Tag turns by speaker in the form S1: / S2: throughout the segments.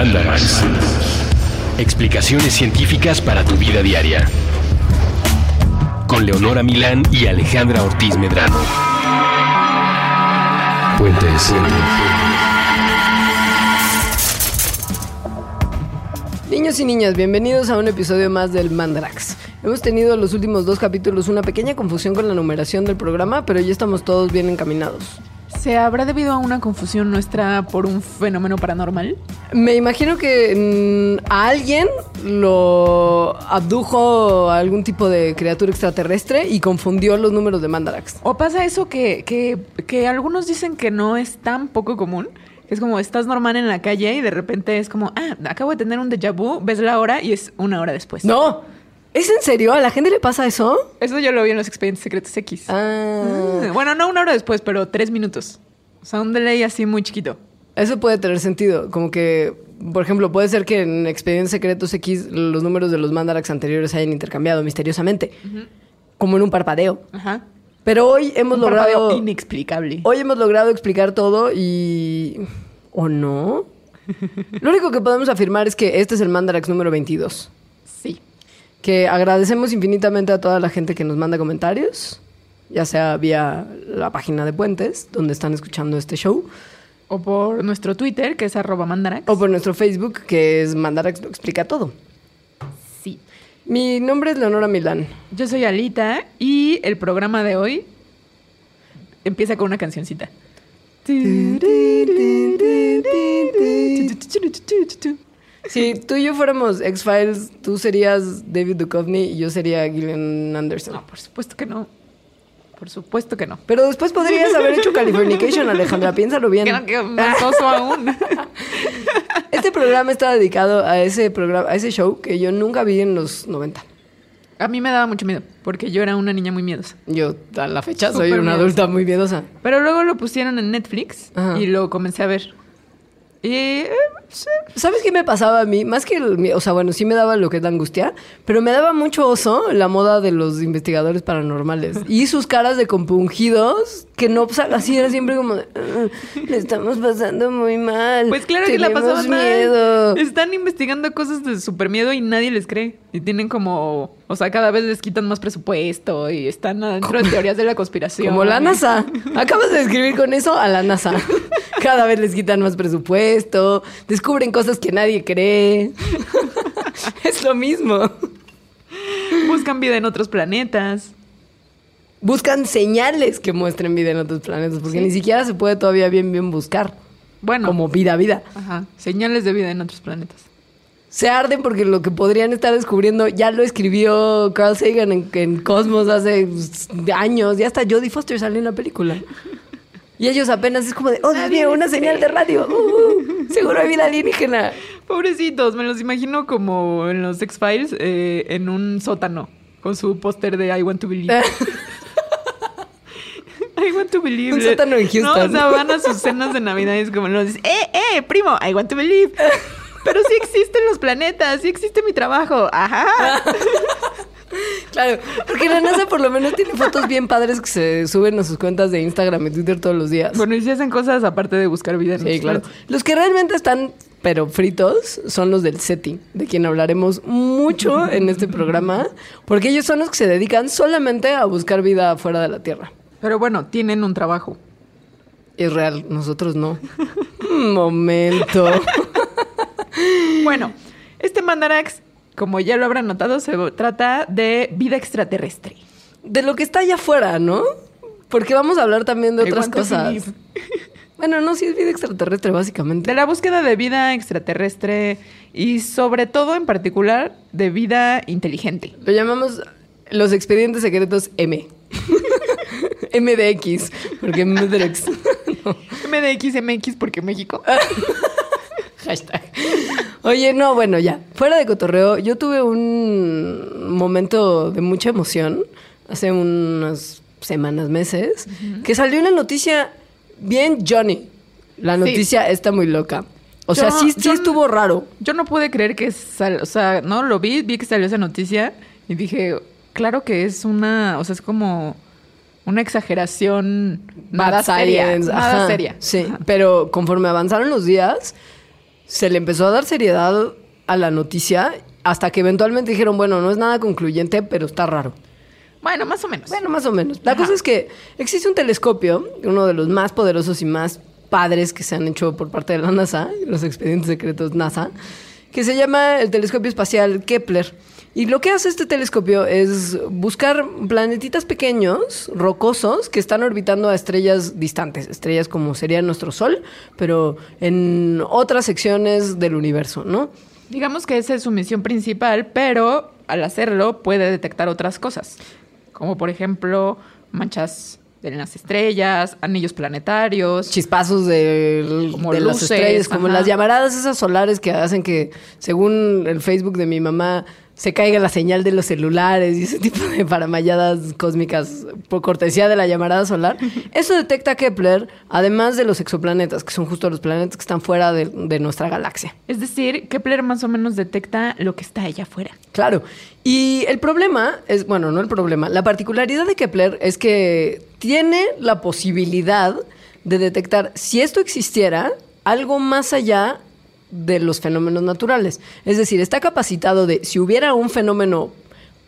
S1: Mandarax. Explicaciones científicas para tu vida diaria. Con Leonora Milán y Alejandra Ortiz Medrano. Puentes.
S2: Niños y niñas, bienvenidos a un episodio más del Mandarax. Hemos tenido los últimos dos capítulos una pequeña confusión con la numeración del programa, pero ya estamos todos bien encaminados.
S3: ¿Se habrá debido a una confusión nuestra por un fenómeno paranormal?
S2: Me imagino que mm, a alguien lo abdujo algún tipo de criatura extraterrestre y confundió los números de Mandarax.
S3: ¿O pasa eso que, que, que algunos dicen que no es tan poco común? Es como estás normal en la calle y de repente es como, ah, acabo de tener un déjà vu, ves la hora y es una hora después.
S2: No, ¿es en serio? ¿A la gente le pasa eso?
S3: Eso yo lo vi en los expedientes secretos X.
S2: Ah,
S3: Ah, Bueno, no una hora después, pero tres minutos. O sea, un delay así muy chiquito.
S2: eso puede tener sentido. Como que, por ejemplo, puede ser que en Expedientes Secretos X los números de los Mandarax anteriores hayan intercambiado misteriosamente. Como en un parpadeo.
S3: Ajá.
S2: Pero hoy hemos
S3: Un parpadeo
S2: logrado.
S3: inexplicable.
S2: Hoy hemos logrado explicar todo y. ¿O no? Lo único que podemos afirmar es que este es el Mandarax número 22.
S3: Sí.
S2: Que agradecemos infinitamente a toda la gente que nos manda comentarios, ya sea vía la página de Puentes, donde están escuchando este show,
S3: O por nuestro Twitter, que es arroba mandarax.
S2: o por nuestro Facebook, que es Mandarax lo explica todo.
S3: Sí.
S2: Mi nombre es Leonora Milán.
S3: Yo soy Alita y el programa de hoy empieza con una cancioncita.
S2: Si tú y yo fuéramos X-Files, tú serías David Duchovny y yo sería Gillian Anderson.
S3: No, por supuesto que no. Por supuesto que no.
S2: Pero después podrías haber hecho Californication, Alejandra, piénsalo bien.
S3: No, que más oso aún.
S2: Este programa está dedicado a ese programa, a ese show que yo nunca vi en los 90.
S3: A mí me daba mucho miedo, porque yo era una niña muy miedosa.
S2: Yo a la fecha soy una
S3: miedosa.
S2: adulta muy miedosa.
S3: Pero luego lo pusieron en Netflix
S2: Ajá.
S3: y lo comencé a ver. Y eh,
S2: ¿Sabes qué me pasaba a mí? Más que el o sea, bueno, sí me daba lo que es la angustia, pero me daba mucho oso la moda de los investigadores paranormales y sus caras de compungidos que no así era siempre como de, "Ah, le estamos pasando muy mal.
S3: pues claro que la
S2: tenemos
S3: pasaban mal.
S2: miedo.
S3: Están investigando cosas de súper miedo y nadie les cree. Y tienen como, o sea, cada vez les quitan más presupuesto y están adentro de teorías de la conspiración.
S2: Como la NASA. Acabas de describir con eso a la NASA. Cada vez les quitan más presupuesto, descubren cosas que nadie cree. Es lo mismo.
S3: Buscan vida en otros planetas.
S2: Buscan señales que muestren vida en otros planetas, porque
S3: Sí.
S2: ni siquiera se puede todavía bien bien buscar
S3: Bueno,
S2: como vida, vida.
S3: ajá, señales de vida en otros planetas.
S2: Se arden porque lo que podrían estar descubriendo ya lo escribió Carl Sagan en, en Cosmos hace pues, años. Ya hasta Jodie Foster salió en la película. Y ellos apenas es como de, oh, Dios mío, una señal de radio. Uh, seguro hay vida alienígena.
S3: Pobrecitos, me los imagino como en los X-Files, eh, en un sótano, con su póster de I Want to Believe. I Want to Believe.
S2: Un sótano en Houston.
S3: No, o sea, van a sus cenas de Navidad y es como, nos dice, ¡eh, eh, primo! I Want to Believe. Pero sí existen los planetas, sí existe mi trabajo. Ajá.
S2: Claro, porque la NASA por lo menos tiene fotos bien padres que se suben a sus cuentas de Instagram y Twitter todos los días.
S3: Bueno, y si hacen cosas aparte de buscar vida en
S2: Sí, claro.
S3: planetas.
S2: Los que realmente están, pero fritos, son los del SETI, de quien hablaremos mucho en este programa, porque ellos son los que se dedican solamente a buscar vida fuera de la Tierra.
S3: Pero bueno, tienen un trabajo.
S2: Es real, nosotros no. Momento.
S3: Bueno, este Mandarax, como ya lo habrán notado, se trata de vida extraterrestre.
S2: De lo que está allá afuera, ¿no? Porque vamos a hablar también de otras cosas. Bueno, no, sí es vida extraterrestre, básicamente.
S3: De la búsqueda de vida extraterrestre y sobre todo en particular de vida inteligente.
S2: Lo llamamos los expedientes secretos M. MDX, porque MDX. No,
S3: MDX, MX, porque México.
S2: hashtag. Oye, no, bueno, ya. Fuera de cotorreo, yo tuve un momento de mucha emoción hace unas semanas, meses, que salió una noticia bien Johnny. La
S3: Sí.
S2: noticia está muy loca. O sea, sí, sí estuvo raro.
S3: Yo no pude creer que sal, o sea, no lo vi, vi que salió esa noticia y dije, claro que es una, o sea, es como una exageración nada
S2: Bad
S3: seria,
S2: science,
S3: nada
S2: ajá,
S3: seria.
S2: Sí,
S3: Ajá.
S2: pero conforme avanzaron los días, se le empezó a dar seriedad a la noticia hasta que eventualmente dijeron, bueno, no es nada concluyente, pero está raro.
S3: Bueno, más o menos.
S2: Bueno, más o menos. La
S3: Ajá.
S2: cosa es que existe un telescopio, uno de los más poderosos y más padres que se han hecho por parte de la NASA, los expedientes secretos NASA, que se llama el telescopio espacial Kepler. Y lo que hace este telescopio es buscar planetitas pequeños, rocosos, que están orbitando a estrellas distantes, estrellas como sería nuestro Sol, pero en otras secciones del universo, ¿no?
S3: Digamos que esa es su misión principal, pero al hacerlo puede detectar otras cosas, como por ejemplo manchas en las estrellas, anillos planetarios.
S2: chispazos de,
S3: Como
S2: de las estrellas, como
S3: ajá.
S2: las llamaradas esas solares que hacen que, según el Facebook de mi mamá, se caiga la señal de los celulares y ese tipo de paramayadas cósmicas por cortesía de la llamarada solar. Eso detecta Kepler, además de los exoplanetas, que son justo los planetas que están fuera de, de nuestra galaxia.
S3: Es decir, Kepler más o menos detecta lo que está allá afuera.
S2: Claro. Y el problema es, bueno, no el problema, la particularidad de Kepler es que tiene la posibilidad de detectar, si esto existiera, algo más allá de los fenómenos naturales. Es decir, está capacitado de, si hubiera un fenómeno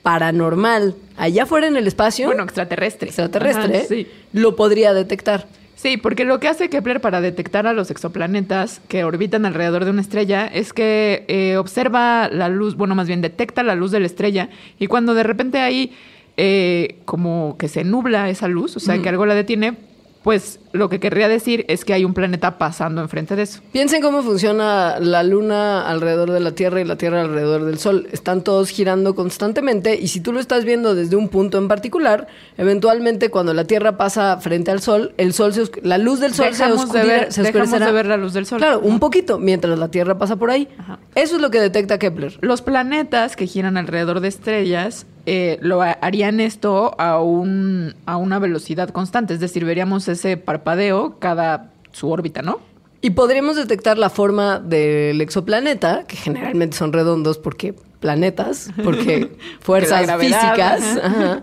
S2: paranormal allá afuera en el espacio,
S3: Bueno, extraterrestre.
S2: extraterrestre,
S3: Ajá, sí.
S2: lo podría detectar.
S3: Sí, porque lo que hace Kepler para detectar a los exoplanetas que orbitan alrededor de una estrella es que eh, observa la luz, bueno, más bien detecta la luz de la estrella y cuando de repente hay eh, como que se nubla esa luz, o sea, que algo la detiene, pues lo que querría decir es que hay un planeta pasando enfrente de eso.
S2: Piensen cómo funciona la luna alrededor de la Tierra y la Tierra alrededor del Sol. Están todos girando constantemente y si tú lo estás viendo desde un punto en particular, eventualmente cuando la Tierra pasa frente al Sol, el sol se la luz del Sol se,
S3: Dejamos de
S2: oscurira-
S3: ver-
S2: se oscurecerá.
S3: de ver la luz del sol.
S2: Claro, un poquito, mientras la Tierra pasa por ahí.
S3: Ajá.
S2: Eso es lo que detecta Kepler.
S3: Los planetas que giran alrededor de estrellas eh, lo ha- harían esto a, un, a una velocidad constante, es decir, veríamos ese parpadeo cada su órbita, ¿no?
S2: Y podríamos detectar la forma del exoplaneta, que generalmente son redondos porque planetas, porque fuerzas
S3: gravedad,
S2: físicas.
S3: ajá.
S2: ajá.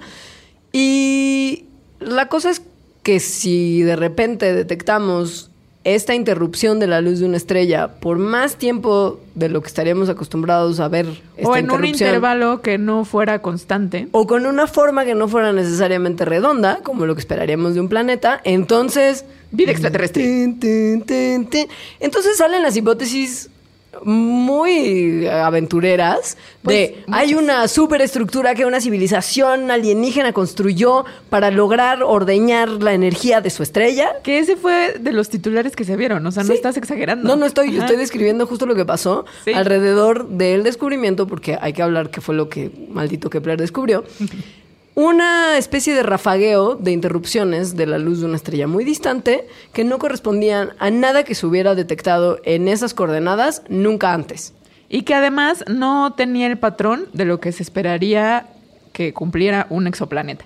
S2: Y la cosa es que si de repente detectamos esta interrupción de la luz de una estrella por más tiempo de lo que estaríamos acostumbrados a ver esta
S3: o en un intervalo que no fuera constante.
S2: o con una forma que no fuera necesariamente redonda, como lo que esperaríamos de un planeta, entonces...
S3: Vida extraterrestre.
S2: Entonces salen las hipótesis muy aventureras de
S3: Pues,
S2: hay una superestructura que una civilización alienígena construyó para lograr ordeñar la energía de su estrella.
S3: Que ese fue de los titulares que se vieron, o sea, no estás exagerando.
S2: No, no estoy,
S3: Ajá.
S2: estoy describiendo justo lo que pasó
S3: Sí.
S2: alrededor del descubrimiento, porque hay que hablar que fue lo que maldito Kepler descubrió. Una especie de rafagueo de interrupciones de la luz de una estrella muy distante que no correspondían a nada que se hubiera detectado en esas coordenadas nunca antes.
S3: Y que además no tenía el patrón de lo que se esperaría que cumpliera un exoplaneta.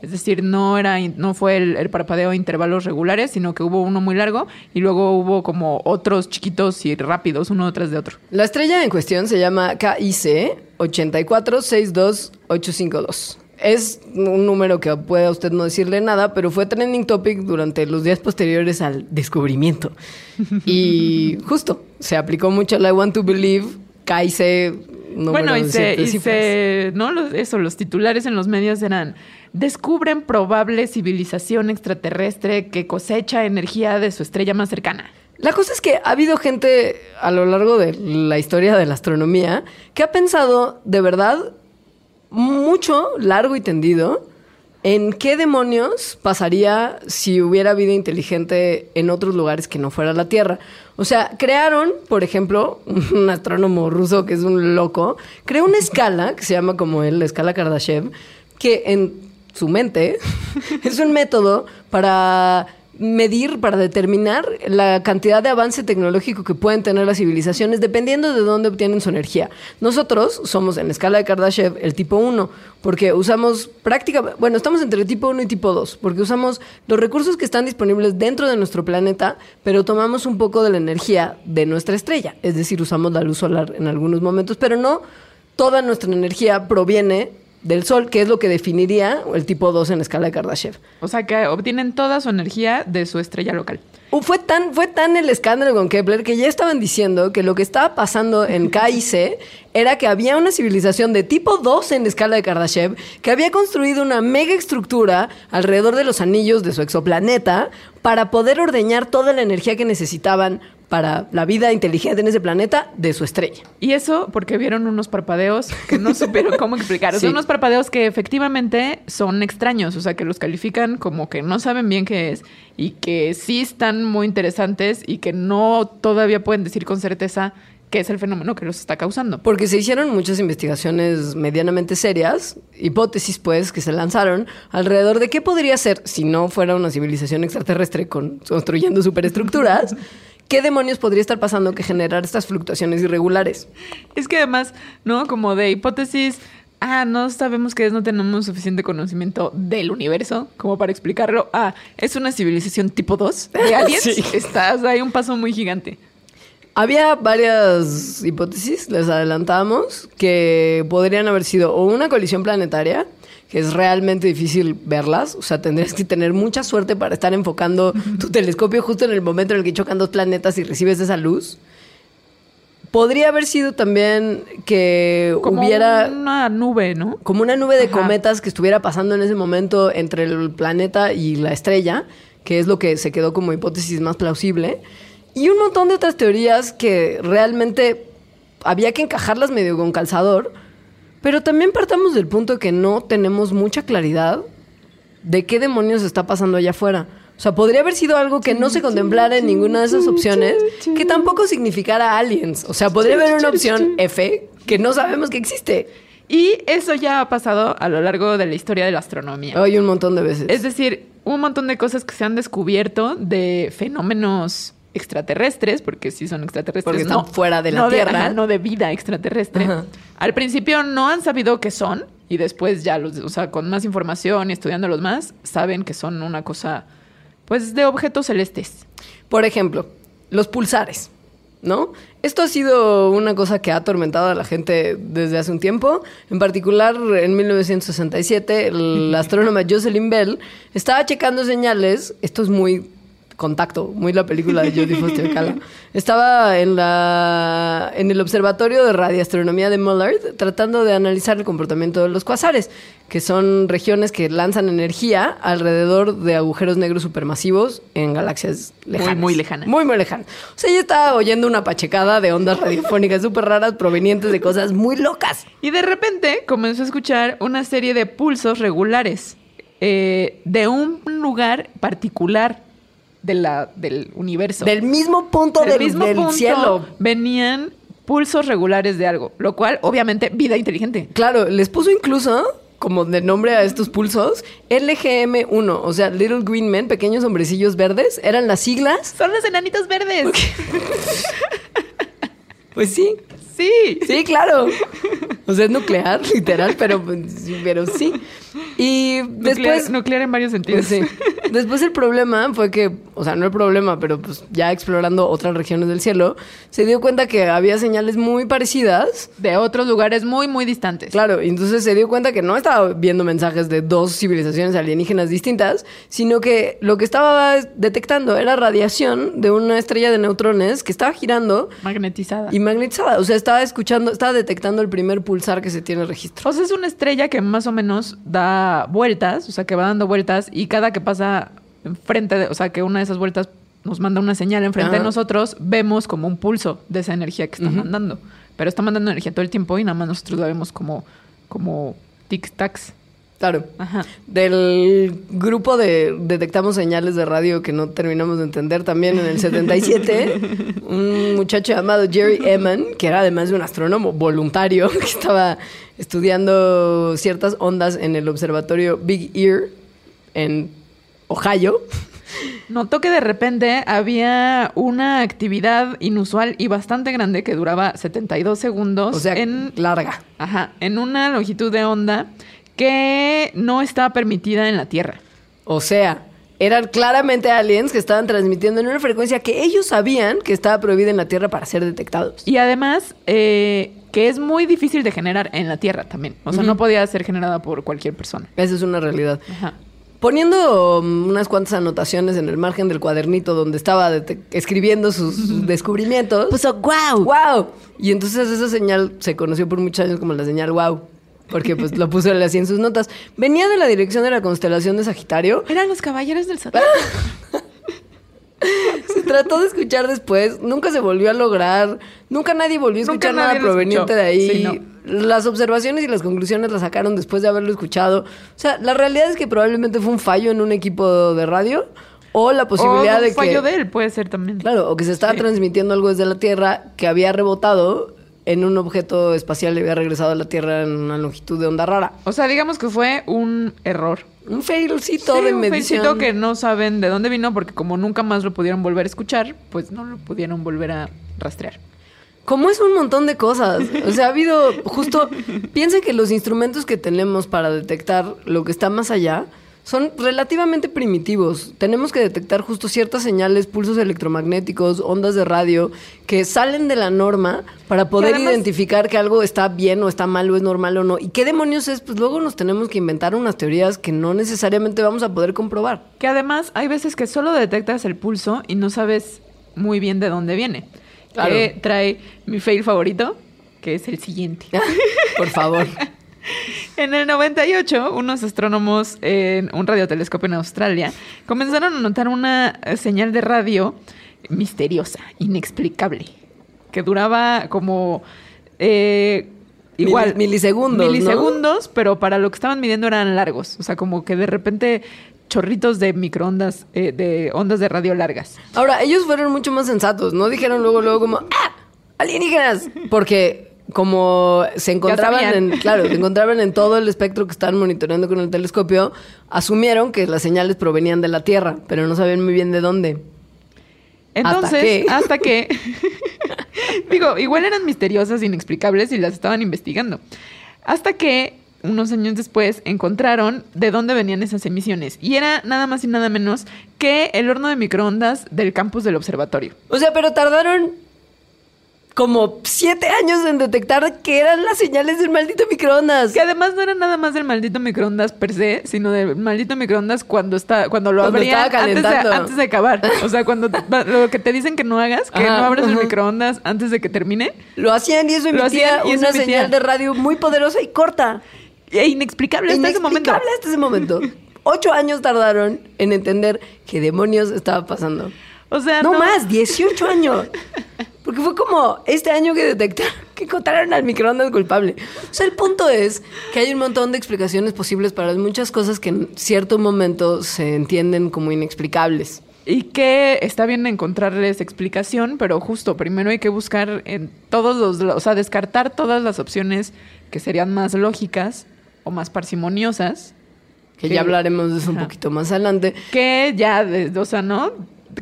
S3: Es decir, no, era, no fue el, el parpadeo a intervalos regulares, sino que hubo uno muy largo y luego hubo como otros chiquitos y rápidos, uno tras de otro.
S2: La estrella en cuestión se llama KIC 8462852. Es un número que puede a usted no decirle nada, pero fue trending topic durante los días posteriores al descubrimiento. Y justo, se aplicó mucho la I want to believe, número
S3: bueno, y se, y se- ¿no? Los- eso, los titulares en los medios eran, descubren probable civilización extraterrestre que cosecha energía de su estrella más cercana.
S2: La cosa es que ha habido gente a lo largo de la historia de la astronomía que ha pensado de verdad mucho, largo y tendido, en qué demonios pasaría si hubiera vida inteligente en otros lugares que no fuera la Tierra. O sea, crearon, por ejemplo, un astrónomo ruso que es un loco, creó una escala que se llama como él, la escala Kardashev, que en su mente es un método para medir, para determinar la cantidad de avance tecnológico que pueden tener las civilizaciones dependiendo de dónde obtienen su energía. Nosotros somos en la escala de Kardashev el tipo 1, porque usamos prácticamente, bueno, estamos entre tipo 1 y tipo 2, porque usamos los recursos que están disponibles dentro de nuestro planeta, pero tomamos un poco de la energía de nuestra estrella, es decir, usamos la luz solar en algunos momentos, pero no toda nuestra energía proviene del Sol, que es lo que definiría el tipo 2 en la escala de Kardashev.
S3: O sea que obtienen toda su energía de su estrella local.
S2: Uh, Fue tan, fue tan el escándalo con Kepler que ya estaban diciendo que lo que estaba pasando en KIC era que había una civilización de tipo 2 en la escala de Kardashev que había construido una mega estructura alrededor de los anillos de su exoplaneta para poder ordeñar toda la energía que necesitaban para la vida inteligente en ese planeta de su estrella.
S3: Y eso porque vieron unos parpadeos que no supieron cómo explicar.
S2: Sí.
S3: Son unos parpadeos que efectivamente son extraños, o sea, que los califican como que no saben bien qué es y que sí están muy interesantes y que no todavía pueden decir con certeza qué es el fenómeno que los está causando.
S2: Porque se hicieron muchas investigaciones medianamente serias, hipótesis pues, que se lanzaron alrededor de qué podría ser si no fuera una civilización extraterrestre con, construyendo superestructuras, qué demonios podría estar pasando que generar estas fluctuaciones irregulares.
S3: Es que además, ¿no? Como de hipótesis, ah, no sabemos qué es, no tenemos suficiente conocimiento del universo como para explicarlo. Ah, es una civilización tipo 2 de aliens.
S2: Sí.
S3: Estás, hay un paso muy gigante.
S2: Había varias hipótesis, les adelantamos, que podrían haber sido o una colisión planetaria, que es realmente difícil verlas, o sea, tendrías que tener mucha suerte para estar enfocando tu telescopio justo en el momento en el que chocan dos planetas y recibes esa luz. Podría haber sido también que
S3: Como
S2: hubiera
S3: una nube, ¿no?
S2: como una nube de
S3: Ajá.
S2: cometas que estuviera pasando en ese momento entre el planeta y la estrella, que es lo que se quedó como hipótesis más plausible, y un montón de otras teorías que realmente había que encajarlas medio con calzador, pero también partamos del punto que no tenemos mucha claridad de qué demonios está pasando allá afuera. O sea, podría haber sido algo que no se contemplara en ninguna de esas opciones, que tampoco significara aliens. O sea, podría haber una opción F que no sabemos que existe.
S3: Y eso ya ha pasado a lo largo de la historia de la astronomía.
S2: Hay un montón de veces.
S3: Es decir, un montón de cosas que se han descubierto de fenómenos extraterrestres, porque sí son extraterrestres.
S2: Porque están
S3: no,
S2: fuera de la
S3: no
S2: Tierra.
S3: ajá, no de vida extraterrestre.
S2: Ajá.
S3: Al principio no han sabido qué son y después ya los, o sea, con más información y estudiándolos más, saben que son una cosa, pues, de objetos celestes.
S2: Por ejemplo, los pulsares, ¿no? Esto ha sido una cosa que ha atormentado a la gente desde hace un tiempo. En particular, en 1967, el astrónoma Jocelyn Bell estaba checando señales. Esto es muy contacto, muy la película de Jodie Foster Cala. Estaba en la en el observatorio de radioastronomía de Mullard tratando de analizar el comportamiento de los cuasares, que son regiones que lanzan energía alrededor de agujeros negros supermasivos en galaxias lejanas.
S3: muy lejanas.
S2: Muy, muy lejanas. O sea, ella estaba oyendo una pachecada de ondas radiofónicas súper raras provenientes de cosas muy locas.
S3: Y de repente comenzó a escuchar una serie de pulsos regulares eh, de un lugar particular de la, del universo.
S2: Del mismo punto
S3: Del
S2: del,
S3: mismo
S2: del
S3: punto
S2: cielo.
S3: venían pulsos regulares de algo, lo cual obviamente vida inteligente.
S2: Claro, les puso incluso como de nombre a estos pulsos LGM1, o sea, Little Green Men, pequeños hombrecillos verdes, eran las siglas.
S3: Son los enanitos verdes.
S2: Pues sí,
S3: Sí.
S2: sí, claro. O sea, es nuclear, literal, pero, pero sí. Y
S3: Nuclear,
S2: después...
S3: nuclear en varios sentidos.
S2: Pues sí. Después el problema fue que, o sea, no el problema, pero pues ya explorando otras regiones del cielo, se dio cuenta que había señales muy parecidas.
S3: De otros lugares muy, muy distantes.
S2: Claro, y entonces se dio cuenta que no estaba viendo mensajes de dos civilizaciones alienígenas distintas, sino que lo que estaba detectando era radiación de una estrella de neutrones que estaba girando
S3: Magnetizada.
S2: y magnetizada. O sea, estaba escuchando, estaba detectando el primer pulsar que se tiene registro.
S3: O sea, es una estrella que más o menos da vueltas, o sea, que va dando vueltas y cada que pasa enfrente, de, o sea, que una de esas vueltas nos manda una señal enfrente de nosotros, vemos como un pulso de esa energía que está mandando. Pero está mandando energía todo el tiempo y nada más nosotros la vemos como, como tic-tacs.
S2: Claro.
S3: Ajá.
S2: Del grupo de detectamos señales de radio que no terminamos de entender también en el 77, un muchacho llamado Jerry Eman, que era además de un astrónomo voluntario, que estaba estudiando ciertas ondas en el observatorio Big Ear en Ohio.
S3: Notó que de repente había una actividad inusual y bastante grande que duraba 72 segundos
S2: O sea,
S3: en,
S2: larga.
S3: ajá, en una longitud de onda que no estaba permitida en la Tierra.
S2: O sea, eran claramente aliens que estaban transmitiendo en una frecuencia que ellos sabían que estaba prohibida en la Tierra para ser detectados.
S3: Y además, eh, que es muy difícil de generar en la Tierra también. O sea, no podía ser generada por cualquier persona.
S2: Esa es una realidad.
S3: Ajá.
S2: Poniendo um, unas cuantas anotaciones en el margen del cuadernito donde estaba escribiendo sus descubrimientos.
S3: Puso wow.
S2: ¡Wow! Y entonces esa señal se conoció por muchos años como la señal wow. Porque pues lo puso él así en sus notas. Venía de la dirección de la constelación de Sagitario.
S3: Eran los caballeros del Zodiaco.
S2: Se trató de escuchar después. Nunca se volvió a lograr. Nunca nadie volvió a escuchar nada proveniente de ahí.
S3: Sí, no.
S2: Las observaciones y las conclusiones las sacaron después de haberlo escuchado. O sea, la realidad es que probablemente fue un fallo en un equipo de radio. O la posibilidad
S3: o
S2: de
S3: un fallo
S2: que...
S3: de él puede ser también.
S2: Claro, o que se estaba
S3: Sí.
S2: transmitiendo algo desde la Tierra que había rebotado en un objeto espacial y había regresado a la Tierra en una longitud de onda rara.
S3: O sea, digamos que fue un error.
S2: Un failcito
S3: Sí,
S2: de
S3: un
S2: medición.
S3: feicito que no saben de dónde vino porque como nunca más lo pudieron volver a escuchar, pues no lo pudieron volver a rastrear.
S2: Como es un montón de cosas. O sea, ha habido justo... Piensen que los instrumentos que tenemos para detectar lo que está más allá son relativamente primitivos. Tenemos que detectar justo ciertas señales, pulsos electromagnéticos, ondas de radio, que salen de la norma para poder
S3: además-
S2: identificar que algo está bien o está mal o es normal o no. ¿Y qué demonios es? Pues luego nos tenemos que inventar unas teorías que no necesariamente vamos a poder comprobar.
S3: Que además hay veces que solo detectas el pulso y no sabes muy bien de dónde viene.
S2: Claro.
S3: Que trae mi fail favorito, que es el siguiente.
S2: Por favor.
S3: En el 98, unos astrónomos en un radiotelescopio en Australia comenzaron a notar una señal de radio misteriosa, inexplicable, que duraba como eh, igual
S2: Mili- milisegundos, ¿no?
S3: milisegundos, pero para lo que estaban midiendo eran largos, o sea, como que de repente chorritos de microondas, eh, de ondas de radio largas.
S2: Ahora, ellos fueron mucho más sensatos, no dijeron luego, luego como, ¡ah! ¡Alienígenas! Porque como se encontraban en, claro, se encontraban en todo el espectro que estaban monitoreando con el telescopio, asumieron que las señales provenían de la Tierra, pero no sabían muy bien de dónde.
S3: Entonces,
S2: qué?
S3: hasta que, digo, igual eran misteriosas, inexplicables y las estaban investigando. Hasta que, unos años después, encontraron de dónde venían esas emisiones. Y era nada más y nada menos que el horno de microondas del campus del observatorio.
S2: O sea, pero tardaron como siete años en detectar que eran las señales del maldito microondas.
S3: Que además no era nada más del maldito microondas per se, sino del maldito microondas cuando está, cuando lo
S2: Cuando
S3: abrían antes de, antes de acabar. O sea, cuando te- lo que te dicen que no hagas, que
S2: Ajá,
S3: no abres el microondas antes de que termine.
S2: Lo hacían y eso emitía
S3: hacían y eso
S2: una
S3: emitía.
S2: señal de radio muy poderosa y corta.
S3: E inexplicable hasta ese momento.
S2: Inexplicable hasta ese momento. Ocho años tardaron en entender qué demonios estaba pasando.
S3: O sea,
S2: No, más, 18 años. Porque fue como este año que detectaron, que encontraron al microondas culpable. O sea, el punto es que hay un montón de explicaciones posibles para muchas cosas que en cierto momento se entienden como inexplicables.
S3: Y que está bien encontrarles explicación, pero justo primero hay que buscar en todos los, o sea, descartar todas las opciones que serían más lógicas o más parsimoniosas,
S2: Que ya hablaremos de eso un poquito más adelante.
S3: que ya, de- o sea, ¿no?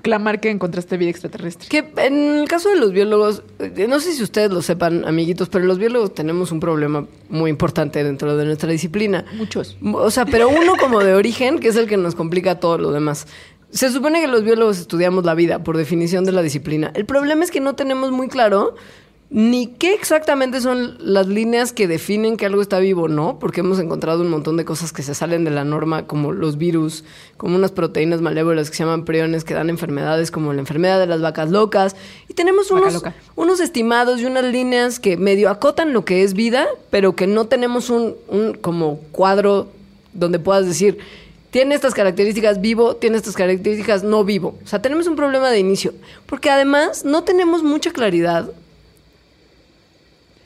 S3: Clamar que encontraste vida extraterrestre.
S2: Que en el caso de los biólogos, eh, no sé si ustedes lo sepan, amiguitos, pero los biólogos tenemos un problema muy importante dentro de nuestra disciplina.
S3: Muchos.
S2: O sea, pero uno como de origen, que es el que nos complica todo lo demás. Se supone que los biólogos estudiamos la vida por definición de la disciplina. El problema es que no tenemos muy claro ni qué exactamente son las líneas que definen que algo está vivo o no, porque hemos encontrado un montón de cosas que se salen de la norma, como los virus, como unas proteínas malévolas que se llaman priones que dan enfermedades como la enfermedad de las vacas locas. Y tenemos unos, unos estimados y unas líneas que medio acotan lo que es vida, pero que no tenemos un, un como cuadro donde puedas decir, tiene estas características vivo, tiene estas características no vivo. O sea, tenemos un problema de inicio, porque además no tenemos mucha claridad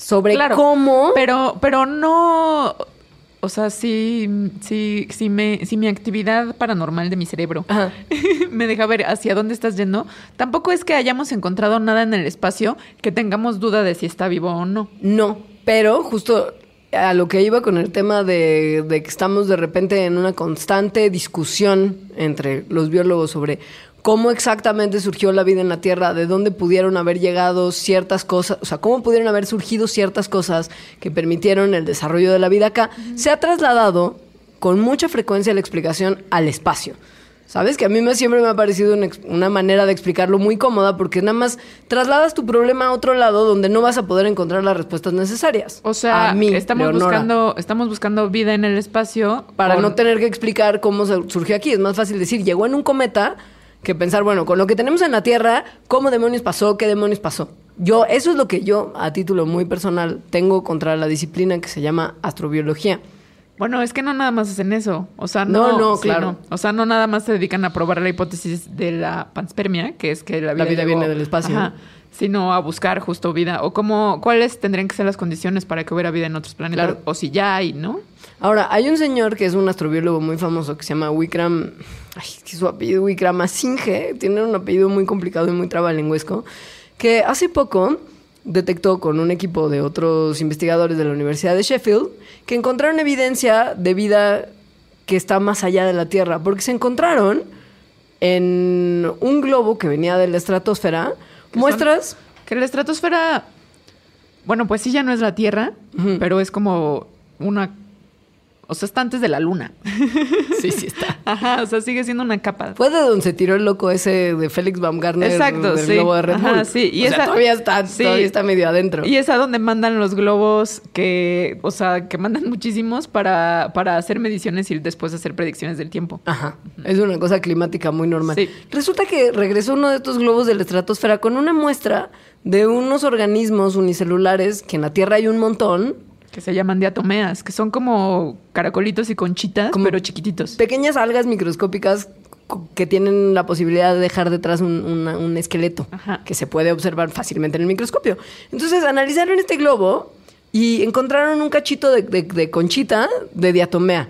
S2: sobre
S3: Claro,
S2: cómo...
S3: Pero, pero no. O sea, si, si, si, me, si mi actividad paranormal de mi cerebro
S2: Ajá.
S3: me deja ver hacia dónde estás yendo, tampoco es que hayamos encontrado nada en el espacio que tengamos duda de si está vivo o no.
S2: No, pero justo a lo que iba con el tema de, de que estamos de repente en una constante discusión entre los biólogos sobre cómo exactamente surgió la vida en la Tierra, de dónde pudieron haber llegado ciertas cosas, o sea, cómo pudieron haber surgido ciertas cosas que permitieron el desarrollo de la vida acá, se ha trasladado con mucha frecuencia la explicación al espacio. ¿Sabes? Que a mí me, siempre me ha parecido una, manera de explicarlo muy cómoda porque nada más trasladas tu problema a otro lado donde no vas a poder encontrar las respuestas necesarias.
S3: O sea,
S2: a mí,
S3: estamos
S2: Leonora,
S3: buscando, estamos buscando vida en el espacio
S2: Para no tener que explicar cómo surgió aquí. Es más fácil decir, llegó en un cometa que pensar, bueno, con lo que tenemos en la Tierra, ¿cómo demonios pasó? ¿Qué demonios pasó? Yo, eso es lo que yo, a título muy personal, tengo contra la disciplina que se llama astrobiología.
S3: Bueno, es que no nada más hacen eso. O sea, no,
S2: No, no,
S3: sí,
S2: claro.
S3: no. O sea, no nada más se dedican a probar la hipótesis de la panspermia, que es que la vida,
S2: vida
S3: llegó-
S2: viene del espacio.
S3: Ajá, sino a buscar justo vida. O cómo, cuáles tendrían que ser las condiciones para que hubiera vida en otros planetas.
S2: Claro.
S3: O si ya hay, ¿no?
S2: Ahora, hay un señor que es un astrobiólogo muy famoso que se llama Wikram. Ay, que su apellido Wickramasinghe. Tiene un apellido muy complicado y muy trabalingüesco. Que hace poco detectó con un equipo de otros investigadores de la Universidad de Sheffield que encontraron evidencia de vida que está más allá de la Tierra. Porque se encontraron en un globo que venía de la estratosfera muestras.
S3: que la estratosfera, bueno, pues sí ya no es la Tierra, pero es como una... O sea, está antes de la Luna.
S2: Sí, sí está.
S3: Ajá, o sea, sigue siendo una capa.
S2: Fue de donde se tiró el loco ese de Félix Baumgartner
S3: Exacto,
S2: del
S3: sí.
S2: globo de Red
S3: Ajá,
S2: Bull.
S3: sí, y
S2: O sea,
S3: esa-
S2: todavía está,
S3: sí.
S2: todavía está medio adentro.
S3: Y es a donde mandan los globos que, o sea, que mandan muchísimos para, para hacer mediciones y después hacer predicciones del tiempo.
S2: Ajá. Es una cosa climática muy normal.
S3: Sí.
S2: Resulta que regresó uno de estos globos de la estratosfera con una muestra de unos organismos unicelulares que en la Tierra hay un montón,
S3: Que se llaman diatomeas, que son como caracolitos y conchitas,
S2: Como
S3: pero chiquititos.
S2: pequeñas algas microscópicas que tienen la posibilidad de dejar detrás un, una- un esqueleto
S3: Ajá.
S2: que se puede observar fácilmente en el microscopio. Entonces analizaron este globo y encontraron un cachito de, de- de conchita de diatomea.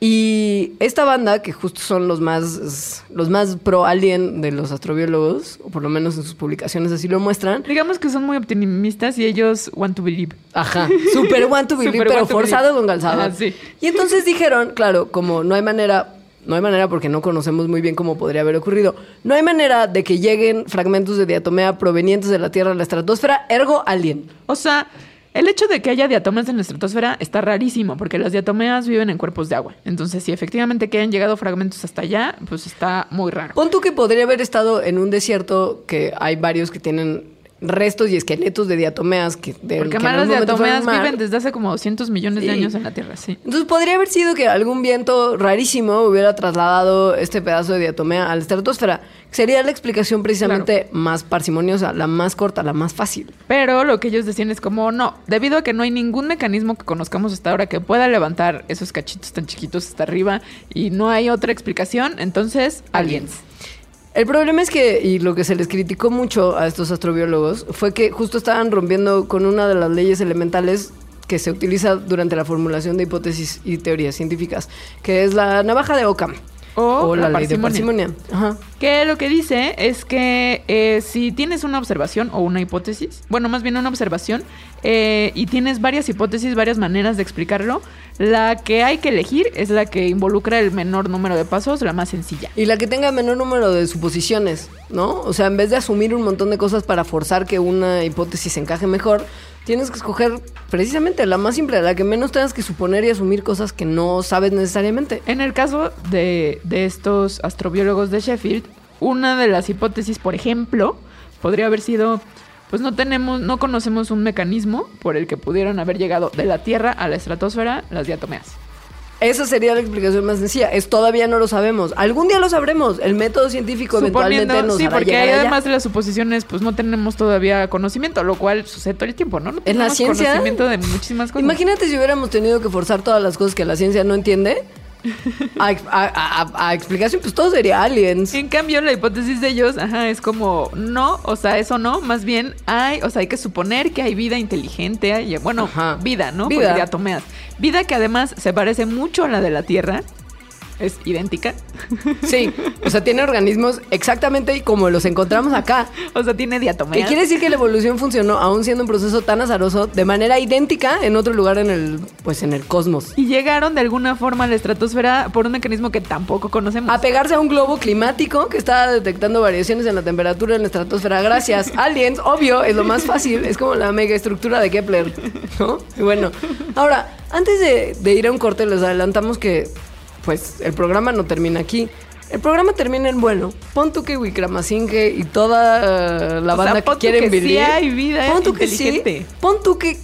S2: Y esta banda, que justo son los más, los más pro alien de los astrobiólogos, o por lo menos en sus publicaciones así lo muestran,
S3: Digamos que son muy optimistas y ellos want to believe.
S2: Ajá, super want to believe, pero
S3: to
S2: forzado
S3: believe.
S2: con calzado.
S3: Sí.
S2: Y entonces dijeron, claro, como no hay manera, no hay manera porque no conocemos muy bien cómo podría haber ocurrido, no hay manera de que lleguen fragmentos de diatomea provenientes de la Tierra a la estratosfera, ergo alien.
S3: O sea, el hecho de que haya diatomeas en la estratosfera está rarísimo, porque las diatomeas viven en cuerpos de agua. Entonces, si efectivamente que hayan llegado fragmentos hasta allá, pues está muy raro.
S2: Pon tú que podría haber estado en un desierto que hay varios que tienen restos y esqueletos de diatomeas que de
S3: Porque las diatomeas
S2: mar.
S3: viven desde hace como 200 millones de
S2: Sí.
S3: años en la Tierra, sí.
S2: Entonces podría haber sido que algún viento rarísimo hubiera trasladado este pedazo de diatomea a la estratosfera. Sería la explicación precisamente más parsimoniosa, la más corta, la más fácil.
S3: Pero lo que ellos decían es como, no, debido a que no hay ningún mecanismo que conozcamos hasta ahora que pueda levantar esos cachitos tan chiquitos hasta arriba y no hay otra explicación, entonces, aliens.
S2: El problema es que, y lo que se les criticó mucho a estos astrobiólogos, fue que justo estaban rompiendo con una de las leyes elementales que se utiliza durante la formulación de hipótesis y teorías científicas, que es la navaja de Occam.
S3: O
S2: la,
S3: la
S2: ley de
S3: parsimonia.
S2: parsimonia. Ajá.
S3: Que lo que dice es que eh, si tienes una observación o una hipótesis, bueno, más bien una observación, eh, y tienes varias hipótesis, varias maneras de explicarlo, la que hay que elegir es la que involucra el menor número de pasos, la más sencilla.
S2: Y la que tenga menor número de suposiciones, ¿no? O sea, en vez de asumir un montón de cosas para forzar que una hipótesis encaje mejor, tienes que escoger precisamente la más simple, la que menos tengas que suponer y asumir cosas que no sabes necesariamente.
S3: En el caso de, de estos astrobiólogos de Sheffield, una de las hipótesis, por ejemplo, podría haber sido, pues no tenemos, no conocemos un mecanismo por el que pudieran haber llegado de la Tierra a la estratosfera las diatomeas.
S2: Esa sería la explicación más sencilla. Es todavía no lo sabemos. Algún día lo sabremos. El método científico eventualmente nos
S3: sí,
S2: hará
S3: porque
S2: llegar
S3: ahí
S2: allá.
S3: además de las suposiciones, pues no tenemos todavía conocimiento, lo cual sucede todo el tiempo, ¿no? No
S2: En la ciencia,
S3: conocimiento de muchísimas cosas.
S2: Imagínate si hubiéramos tenido que forzar todas las cosas que la ciencia no entiende a, a- a- a- a explicación, pues todo sería aliens.
S3: En cambio, la hipótesis de ellos, ajá, es como no, o sea, eso no, más bien hay, o sea, hay que suponer que hay vida inteligente, hay, bueno,
S2: Ajá.
S3: vida, ¿no?
S2: Vida.
S3: Porque diatomeas. Vida que además se parece mucho a la de la Tierra, es idéntica,
S2: Sí, o sea, tiene organismos exactamente como los encontramos acá.
S3: o sea, tiene
S2: Que
S3: diatomeas.
S2: quiere decir que la evolución funcionó, aún siendo un proceso tan azaroso, de manera idéntica en otro lugar en el, pues en el cosmos.
S3: Y llegaron de alguna forma a la estratosfera por un mecanismo que tampoco conocemos.
S2: A pegarse a un globo climático que está detectando variaciones en la temperatura en la estratosfera. Gracias. Aliens, obvio, es lo más fácil. Es como la mega estructura de Kepler. ¿No? Y bueno, ahora, antes de, de ir a un corte, les adelantamos que pues el programa no termina aquí. El programa termina en bueno. Pon tú que Wikramasinge y toda eh, la
S3: O sea,
S2: banda
S3: pon
S2: que quieren
S3: que sí
S2: vivir.
S3: hay vida
S2: pon tú que sí. Pon tú que,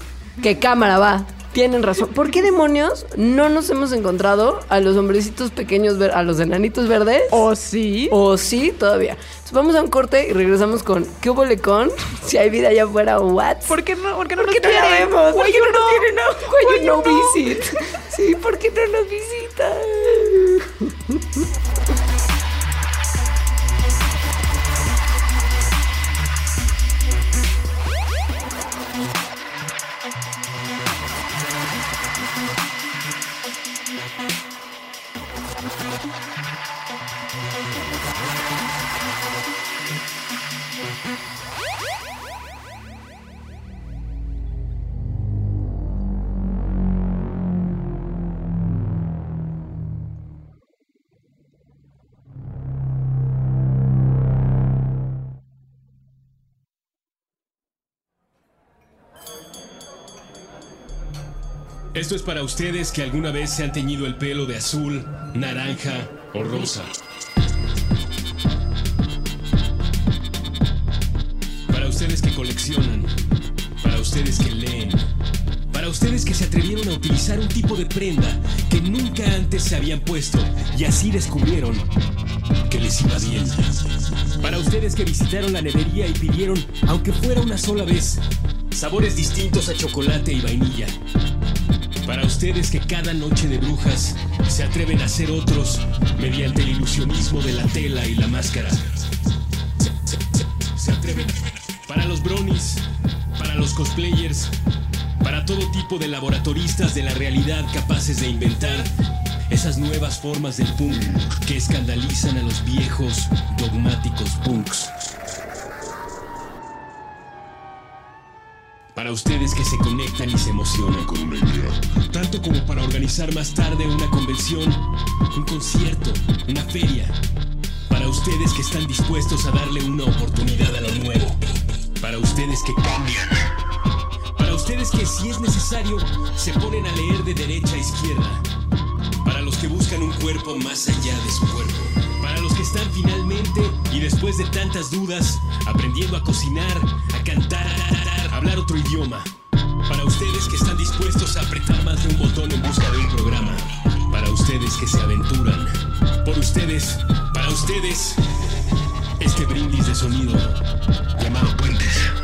S2: que cámara va. Tienen razón. ¿Por qué demonios no nos hemos encontrado a los hombrecitos pequeños, a los enanitos verdes?
S3: ¿O sí?
S2: O sí, todavía. Entonces vamos a un corte y regresamos con ¿Qué hubo con? Si hay vida allá afuera o what?
S3: ¿Por qué no, por qué no
S2: ¿Por
S3: nos
S2: qué
S3: quieren?
S2: vemos? ¿Por qué no nos
S3: no?
S2: quieren? No, why
S3: Why
S2: you no
S3: you no?
S2: visit? Sí, ¿por qué no nos visitan?
S1: Esto es para ustedes que alguna vez se han teñido el pelo de azul, naranja o rosa. Para ustedes que coleccionan. Para ustedes que leen. Para ustedes que se atrevieron a utilizar un tipo de prenda que nunca antes se habían puesto y así descubrieron que les iba bien. Para ustedes que visitaron la nevería y pidieron, aunque fuera una sola vez, sabores distintos a chocolate y vainilla. Para ustedes que cada noche de brujas se atreven a ser otros mediante el ilusionismo de la tela y la máscara. Se, atreven. Para los bronies, para los cosplayers, para todo tipo de laboratoristas de la realidad capaces de inventar esas nuevas formas del punk que escandalizan a los viejos dogmáticos punks. Para ustedes que se conectan y se emocionan con una idea. Tanto como para organizar más tarde una convención, un concierto, una feria. Para ustedes que están dispuestos a darle una oportunidad a lo nuevo. Para ustedes que cambian. Para ustedes que si es necesario se ponen a leer de derecha a izquierda. Para los que buscan un cuerpo más allá de su cuerpo. Para los que están finalmente y después de tantas dudas aprendiendo a cocinar, a cantar, a hablar otro idioma. Para ustedes que están dispuestos a apretar más de un botón en busca de un programa. Para ustedes que se aventuran. Por ustedes, para ustedes, este brindis de sonido llamado Puentes.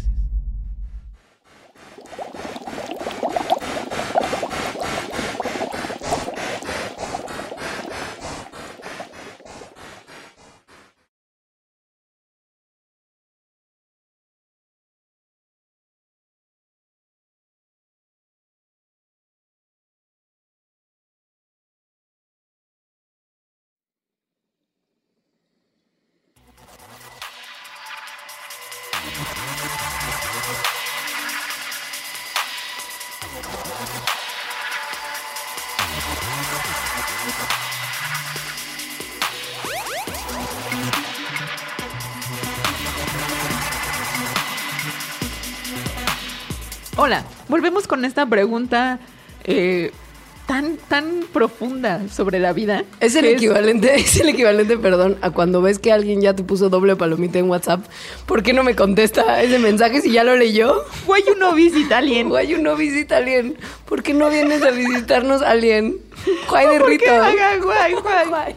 S3: Volvemos con esta pregunta eh, tan, tan profunda sobre la vida.
S2: Es el equivalente, es el equivalente, perdón, a cuando ves que alguien ya te puso doble palomita en WhatsApp. ¿Por qué no me contesta ese mensaje si ya lo leyó?
S3: Why you no visit alien?
S2: Guay, no visita alien. ¿Por qué no vienes a visitarnos alien? Guay de. Rito.
S3: Guay.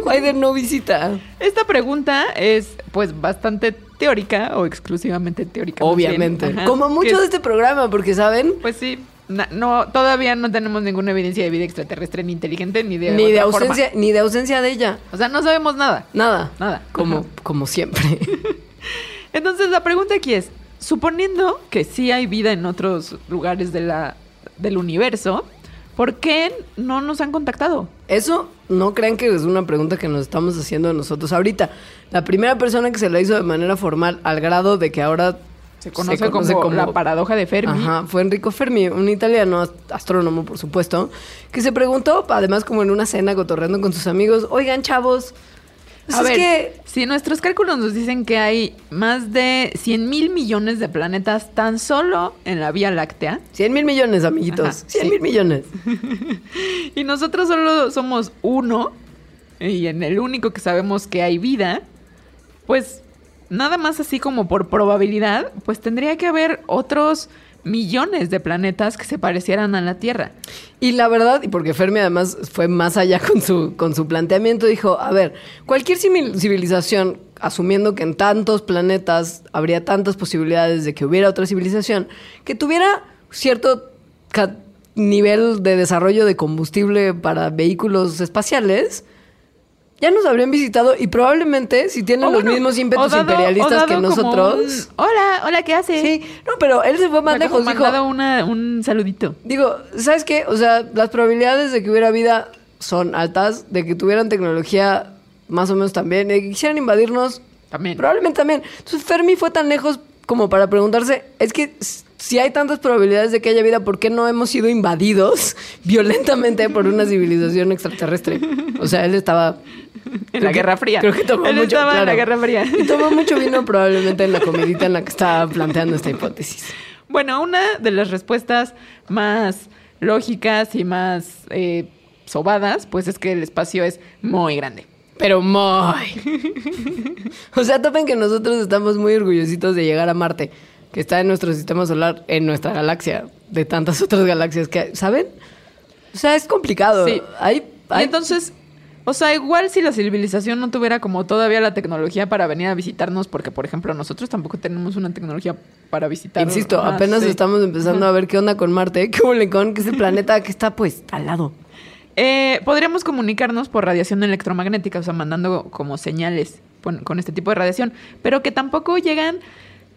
S3: Guay
S2: de no visita.
S3: Esta pregunta es pues bastante teórica o exclusivamente teórica.
S2: Obviamente. Como mucho de este programa, porque saben,
S3: Pues sí, no, todavía no tenemos ninguna evidencia de vida extraterrestre ni inteligente ni de
S2: ni de
S3: forma.
S2: ausencia, ni de ausencia de ella.
S3: O sea, no sabemos nada.
S2: Nada.
S3: Nada.
S2: Como,
S3: Ajá.
S2: como siempre.
S3: Entonces la pregunta aquí es, suponiendo que sí hay vida en otros lugares de la del universo, ¿por qué no nos han contactado?
S2: Eso no crean que es una pregunta que nos estamos haciendo nosotros ahorita. La primera persona que se la hizo de manera formal al grado de que ahora
S3: Se conoce, como, la paradoja de Fermi.
S2: Ajá, fue Enrico Fermi, un italiano astrónomo, por supuesto, que se preguntó, además como en una cena cotorreando con sus amigos, oigan chavos, pues
S3: A ver,
S2: que
S3: si nuestros cálculos nos dicen que hay más de 100 mil millones de planetas tan solo en la Vía Láctea,
S2: 100 mil millones, amiguitos,
S3: Ajá,
S2: 100
S3: sí.
S2: mil millones.
S3: y nosotros solo somos uno, y en el único que sabemos que hay vida, pues nada más así como por probabilidad, pues tendría que haber otros millones de planetas que se parecieran a la Tierra.
S2: Y la verdad, y porque Fermi además fue más allá con su, con su planteamiento, dijo, a ver, cualquier civilización, asumiendo que en tantos planetas habría tantas posibilidades de que hubiera otra civilización, que tuviera cierto nivel de desarrollo de combustible para vehículos espaciales, ya nos habrían visitado y probablemente si tienen
S3: O
S2: los
S3: bueno,
S2: mismos ímpetus
S3: dado-
S2: imperialistas que nosotros.
S3: un, hola, hola, ¿qué hace?
S2: Sí, no, pero él se fue más lejos, dijo,
S3: una- un saludito.
S2: Digo, ¿sabes qué? O sea, las probabilidades de que hubiera vida son altas, de que tuvieran tecnología más o menos también, de que quisieran invadirnos
S3: También.
S2: probablemente también. Entonces Fermi fue tan lejos como para preguntarse, es que si hay tantas probabilidades de que haya vida, ¿por qué no hemos sido invadidos violentamente por una civilización extraterrestre? O sea, él estaba...
S3: En la Guerra Fría.
S2: Creo que tomó
S3: Él
S2: mucho,
S3: estaba en la
S2: claro.
S3: Guerra Fría.
S2: Y tomó mucho vino probablemente en la comidita en la que estaba planteando esta hipótesis.
S3: Bueno, una de las respuestas más lógicas y más eh, sobadas, pues es que el espacio es muy grande.
S2: Pero muy. o sea, topen que nosotros estamos muy orgullositos de llegar a Marte, que está en nuestro sistema solar, en nuestra galaxia, de tantas otras galaxias que hay. ¿Saben? O sea, es complicado.
S3: Sí.
S2: Hay,
S3: Y
S2: hay-
S3: entonces, o sea, igual si la civilización no tuviera como todavía la tecnología para venir a visitarnos, porque por ejemplo nosotros tampoco tenemos una tecnología para visitar.
S2: Insisto, apenas
S3: sí.
S2: estamos empezando a ver qué onda con Marte, qué huele con que es el planeta que está pues al lado.
S3: Eh, podríamos comunicarnos por radiación electromagnética, o sea, mandando como señales con, con este tipo de radiación, pero que tampoco llegan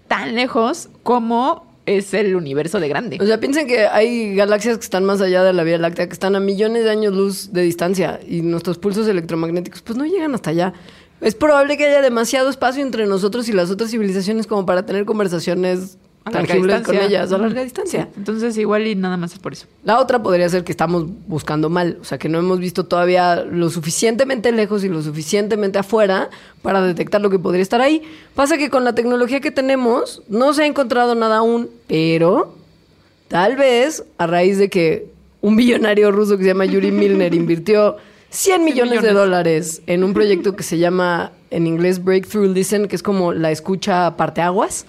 S3: tan lejos como es el universo de grande.
S2: O sea, piensen que hay galaxias que están más allá de la Vía Láctea, que están a millones de años luz de distancia y nuestros pulsos electromagnéticos pues no llegan hasta allá. Es probable que haya demasiado espacio entre nosotros y las otras civilizaciones como para tener conversaciones tangibles con ellas a larga distancia.
S3: Entonces, igual y nada más es por eso.
S2: La otra podría ser que estamos buscando mal, o sea, que no hemos visto todavía lo suficientemente lejos y lo suficientemente afuera para detectar lo que podría estar ahí. Pasa que con la tecnología que tenemos no se ha encontrado nada aún, pero tal vez a raíz de que un billonario ruso que se llama Yuri Milner invirtió 100 millones, de
S3: millones.
S2: dólares en un proyecto que se llama en inglés Breakthrough Listen, que es como la escucha parteaguas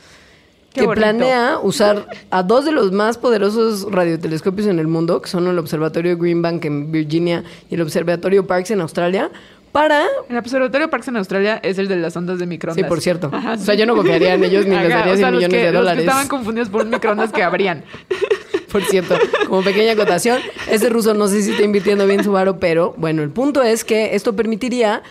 S3: Qué
S2: que
S3: bonito.
S2: planea usar a dos de los más poderosos radiotelescopios en el mundo, que son el Observatorio Green Bank en Virginia y el Observatorio Parkes en Australia, para...
S3: El Observatorio Parks en Australia es el de las ondas de
S2: Sí,
S3: microondas.
S2: por cierto.
S3: Ajá,
S2: O sea, yo no confiaría en ellos ni les daría
S3: o
S2: 100
S3: sea, los
S2: millones
S3: que-
S2: de
S3: Los
S2: dólares.
S3: que estaban confundidos por un microondas que abrían.
S2: Por cierto, como pequeña acotación, ese ruso no sé si está invirtiendo bien su varo, pero bueno, el punto es que esto permitiría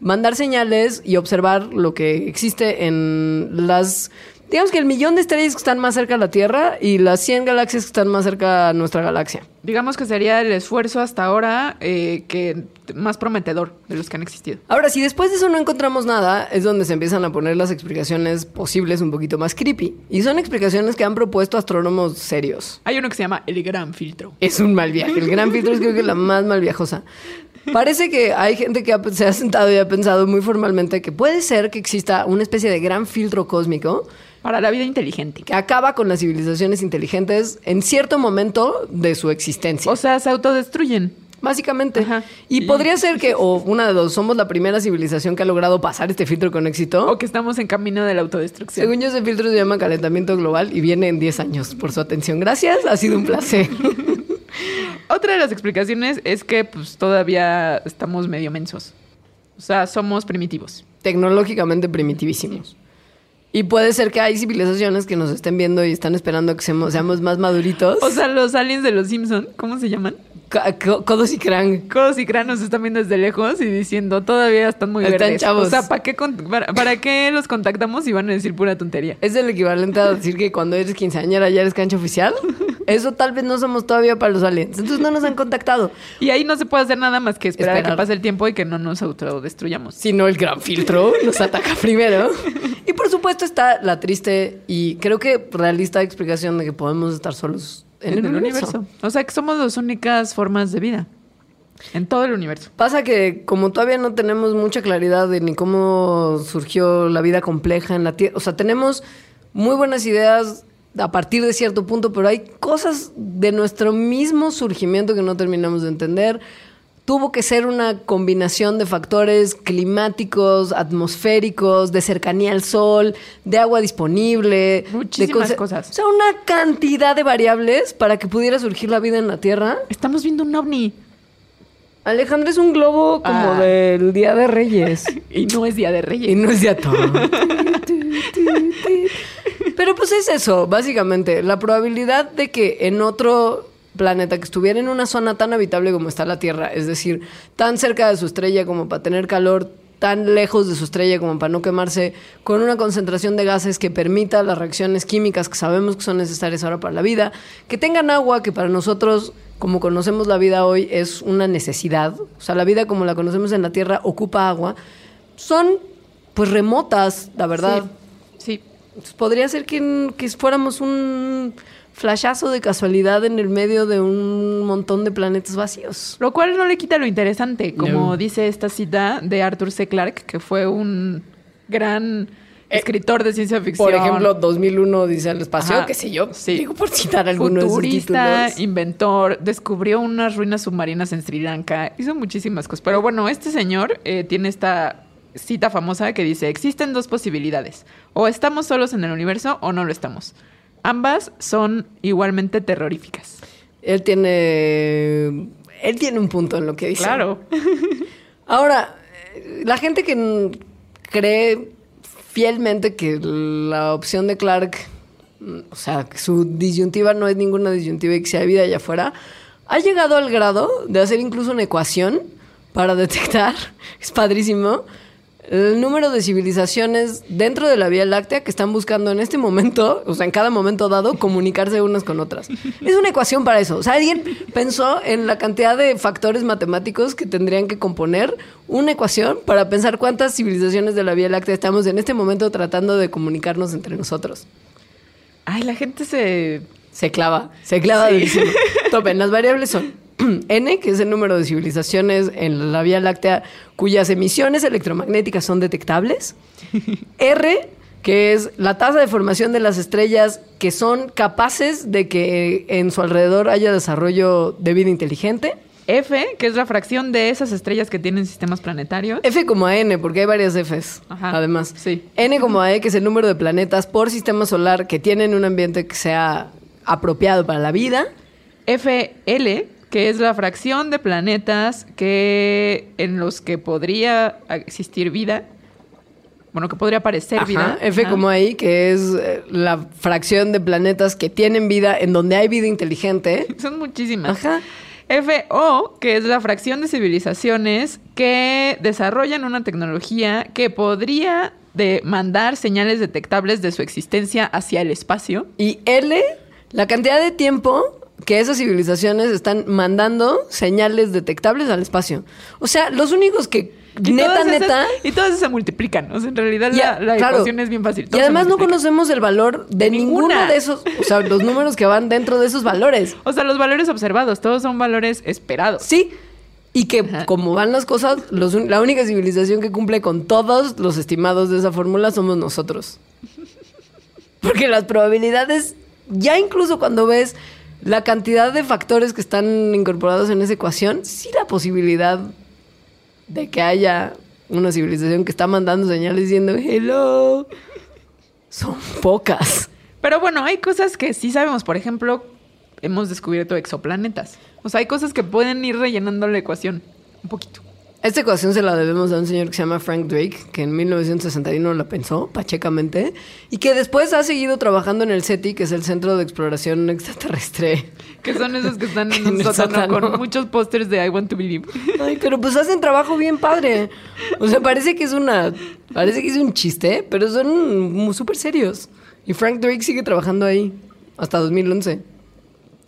S2: mandar señales y observar lo que existe en las... Digamos que el millón de estrellas que están más cerca a la Tierra y las 100 galaxias que están más cerca a nuestra galaxia.
S3: Digamos que sería el esfuerzo hasta ahora eh, que más prometedor de los que han existido.
S2: Ahora, si después de eso no encontramos nada, es donde se empiezan a poner las explicaciones posibles un poquito más creepy. Y son explicaciones que han propuesto astrónomos serios.
S3: Hay uno que se llama el gran filtro.
S2: Es un mal viaje. El gran filtro es creo que la más mal viajosa. Parece que hay gente que se ha sentado y ha pensado muy formalmente que puede ser que exista una especie de gran filtro cósmico
S3: Para la vida inteligente.
S2: que acaba con las civilizaciones inteligentes en cierto momento de su existencia.
S3: O sea, se autodestruyen.
S2: Básicamente.
S3: Ajá.
S2: Y
S3: Y-
S2: podría ser que, o una de dos, somos la primera civilización que ha logrado pasar este filtro con éxito.
S3: O que estamos en camino de la autodestrucción.
S2: Según yo, ese filtro se llama calentamiento global y viene en 10 años. Por su atención. Gracias, ha sido un placer.
S3: Otra de las explicaciones es que pues todavía estamos medio mensos. O sea, somos primitivos.
S2: Tecnológicamente primitivísimos. Y puede ser que hay civilizaciones que nos estén viendo y están esperando que seamos, más maduritos.
S3: O sea, los aliens de los Simpson, ¿cómo se llaman?
S2: Codos y crán.
S3: Codos y cranos están viendo desde lejos y diciendo, todavía están muy
S2: Están
S3: verdes.
S2: chavos.
S3: O sea, ¿para qué, para qué los contactamos y van a decir pura tontería?
S2: Es el equivalente a decir que cuando eres quinceañera ya eres cancha oficial. Eso tal vez no somos todavía para los aliens. Entonces no nos han contactado.
S3: Y ahí no se puede hacer nada más que esperar, a que pase el tiempo y que no nos autodestruyamos.
S2: Si no, el gran filtro nos ataca primero. Y por supuesto está la triste y creo que realista explicación de que podemos estar solos en, el, universo.
S3: O sea, que somos las únicas formas de vida. En todo el universo.
S2: Pasa que como todavía no tenemos mucha claridad de ni cómo surgió la vida compleja en la Tierra, o sea, tenemos muy buenas ideas a partir de cierto punto, pero hay cosas de nuestro mismo surgimiento que no terminamos de entender. Tuvo que ser una combinación de factores climáticos, atmosféricos, de cercanía al sol, de agua disponible,
S3: Muchísimas
S2: de
S3: cosas.
S2: O sea, una cantidad de variables para que pudiera surgir la vida en la Tierra.
S3: Estamos viendo un ovni.
S2: Alejandra es un globo como
S3: Ah.
S2: del Día de Reyes.
S3: Y no es Día de
S2: Y
S3: Reyes.
S2: no es de atón. Pero pues es eso, básicamente. La probabilidad de que en otro planeta que estuviera en una zona tan habitable como está la Tierra, es decir, tan cerca de su estrella como para tener calor, tan lejos de su estrella como para no quemarse, con una concentración de gases que permita las reacciones químicas que sabemos que son necesarias ahora para la vida, que tengan agua, que para nosotros, como conocemos la vida hoy, es una necesidad. O sea, la vida como la conocemos en la Tierra ocupa agua. Son pues remotas, la verdad.
S3: Sí.
S2: Pues, podría ser que, que fuéramos un flashazo de casualidad en el medio de un montón de planetas vacíos.
S3: Lo cual no le quita lo interesante, como
S2: No.
S3: dice esta cita de Arthur C. Clarke, que fue un gran
S2: Eh,
S3: escritor de ciencia ficción.
S2: Por ejemplo, 2001 dice al espacio,
S3: Ajá,
S2: qué sé yo.
S3: sí.
S2: Digo, por citar algunos de sus
S3: futurista,
S2: títulos.
S3: inventor, descubrió unas ruinas submarinas en Sri Lanka, hizo muchísimas cosas. Pero bueno, este señor eh, tiene esta cita famosa que dice, existen dos posibilidades, o estamos solos en el universo o no lo estamos. Ambas son igualmente terroríficas.
S2: Él tiene. Él tiene un punto en lo que dice.
S3: Claro.
S2: Ahora, la gente que cree fielmente que la opción de Clark, o sea, que su disyuntiva no es ninguna disyuntiva y que sea vida allá afuera, ha llegado al grado de hacer incluso una ecuación para detectar, es padrísimo, el número de civilizaciones dentro de la Vía Láctea que están buscando en este momento, o sea, en cada momento dado, comunicarse unas con otras. Es una ecuación para eso. O sea, alguien pensó en la cantidad de factores matemáticos que tendrían que componer una ecuación para pensar cuántas civilizaciones de la Vía Láctea estamos en este momento tratando de comunicarnos entre nosotros.
S3: Ay, la gente se...
S2: Se clava, se clava durísimo. Topen, las variables son N, que es el número de civilizaciones en la Vía Láctea cuyas emisiones electromagnéticas son detectables. R, que es la tasa de formación de las estrellas que son capaces de que en su alrededor haya desarrollo de vida inteligente.
S3: F, que es la fracción de esas estrellas que tienen sistemas planetarios.
S2: F como a N, porque hay varias Fs,
S3: Ajá,
S2: además.
S3: sí.
S2: N como a E, que es el número de planetas por sistema solar que tienen un ambiente que sea apropiado para la vida.
S3: FL, que es la fracción de planetas que en los que podría existir vida. Bueno, que podría aparecer
S2: Ajá,
S3: vida.
S2: F como ahí, que es eh, la fracción de planetas que tienen vida, en donde hay vida inteligente.
S3: Son muchísimas.
S2: Ajá.
S3: FO, que es la fracción de civilizaciones que desarrollan una tecnología que podría de mandar señales detectables de su existencia hacia el espacio.
S2: Y L, la cantidad de tiempo que esas civilizaciones están mandando señales detectables al espacio. O sea, los únicos que
S3: Y
S2: neta,
S3: esas-
S2: neta...
S3: y todas se multiplican. O sea, en realidad
S2: Ya,
S3: la, la
S2: claro.
S3: ecuación es bien fácil.
S2: Y además no conocemos el valor de,
S3: De
S2: ninguno
S3: ninguna.
S2: de esos, o sea, los números que van dentro de esos valores.
S3: O sea, los valores observados, todos son valores esperados.
S2: Sí. Y que
S3: Ajá.
S2: como van las cosas, los la única civilización que cumple con todos los estimados de esa fórmula somos nosotros. Porque las probabilidades, ya incluso cuando ves la cantidad de factores que están incorporados en esa ecuación, sí la posibilidad de que haya una civilización que está mandando señales diciendo hello, son pocas.
S3: Pero bueno, hay cosas que sí sabemos. Por ejemplo, hemos descubierto exoplanetas. O sea, hay cosas que pueden ir rellenando la ecuación un poquito.
S2: Esta ecuación se la debemos a un señor que se llama Frank Drake, que en 1961 la pensó pachecamente, y que después ha seguido trabajando en el SETI, que es el Centro de Exploración Extraterrestre.
S3: Que son esos que están en un sótano con muchos pósters de I Want to Believe.
S2: Ay, pero pues hacen trabajo bien padre. O sea, parece que es una. Parece que es un chiste, pero son muy súper serios. Y Frank Drake sigue trabajando ahí hasta 2011.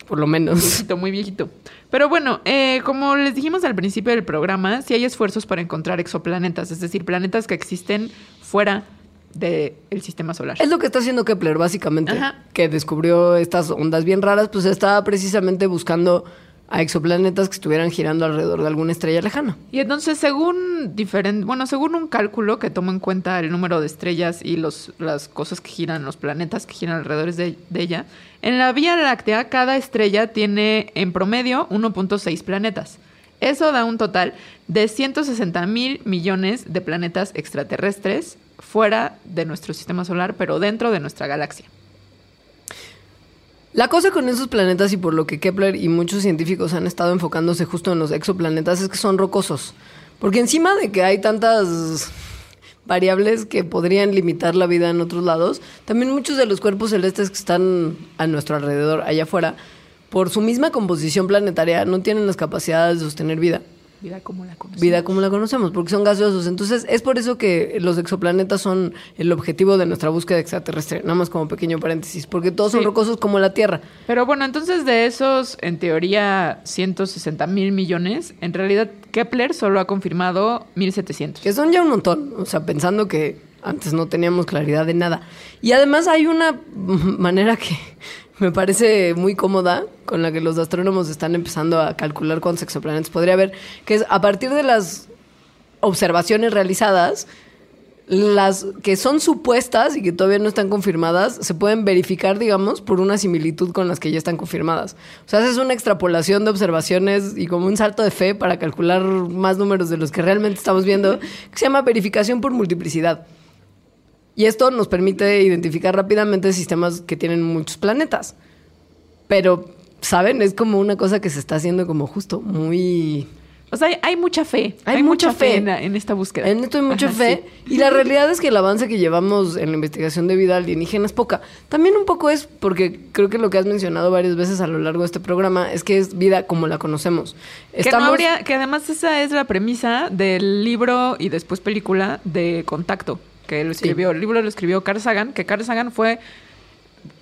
S2: por lo menos.
S3: Viejito, muy viejito. Pero bueno, eh, como les dijimos al principio del programa, sí hay esfuerzos para encontrar exoplanetas, es decir, planetas que existen fuera del sistema solar.
S2: Es lo que está haciendo Kepler, básicamente,
S3: Ajá.
S2: que descubrió estas ondas bien raras, pues estaba precisamente buscando a exoplanetas que estuvieran girando alrededor de alguna estrella lejana.
S3: Y entonces, según diferente, bueno, según un cálculo que toma en cuenta el número de estrellas y los, las cosas que giran, los planetas que giran alrededor de, de ella, en la Vía Láctea cada estrella tiene en promedio 1.6 planetas. Eso da un total de 160 mil millones de planetas extraterrestres fuera de nuestro sistema solar, pero dentro de nuestra galaxia.
S2: La cosa con esos planetas y por lo que Kepler y muchos científicos han estado enfocándose justo en los exoplanetas es que son rocosos. Porque encima de que hay tantas variables que podrían limitar la vida en otros lados, también muchos de los cuerpos celestes que están a nuestro alrededor, allá afuera, por su misma composición planetaria, no tienen las capacidades de sostener vida.
S3: Vida como la conocemos.
S2: Vida como la conocemos, porque son gaseosos. Entonces, es por eso que los exoplanetas son el objetivo de nuestra búsqueda extraterrestre. Nada más como pequeño paréntesis, porque todos son rocosos como la Tierra.
S3: Pero bueno, entonces de esos, en teoría, 160 mil millones, en realidad Kepler solo ha confirmado 1700.
S2: Que son ya un montón, o sea, pensando que antes no teníamos claridad de nada. Y además hay una manera que me parece muy cómoda con la que los astrónomos están empezando a calcular cuántos exoplanetas podría haber, que es a partir de las observaciones realizadas, las que son supuestas y que todavía no están confirmadas, se pueden verificar, digamos, por una similitud con las que ya están confirmadas. O sea, haces una extrapolación de observaciones y como un salto de fe para calcular más números de los que realmente estamos viendo, que se llama verificación por multiplicidad. Y esto nos permite identificar rápidamente sistemas que tienen muchos planetas. Pero, ¿saben? Es como una cosa que se está haciendo como justo muy...
S3: O sea, hay, hay mucha fe.
S2: Hay mucha fe.
S3: en, la- en esta búsqueda.
S2: En esto hay mucha
S3: Ajá,
S2: fe.
S3: sí.
S2: Y la realidad es que el avance que llevamos en la investigación de vida alienígena es poca. También un poco es porque creo que lo que has mencionado varias veces a lo largo de este programa es que es vida como la conocemos.
S3: Que, no habría- que además esa es la premisa del libro y después película de Contacto, que lo escribió. El libro lo escribió Carl Sagan, que Carl Sagan fue,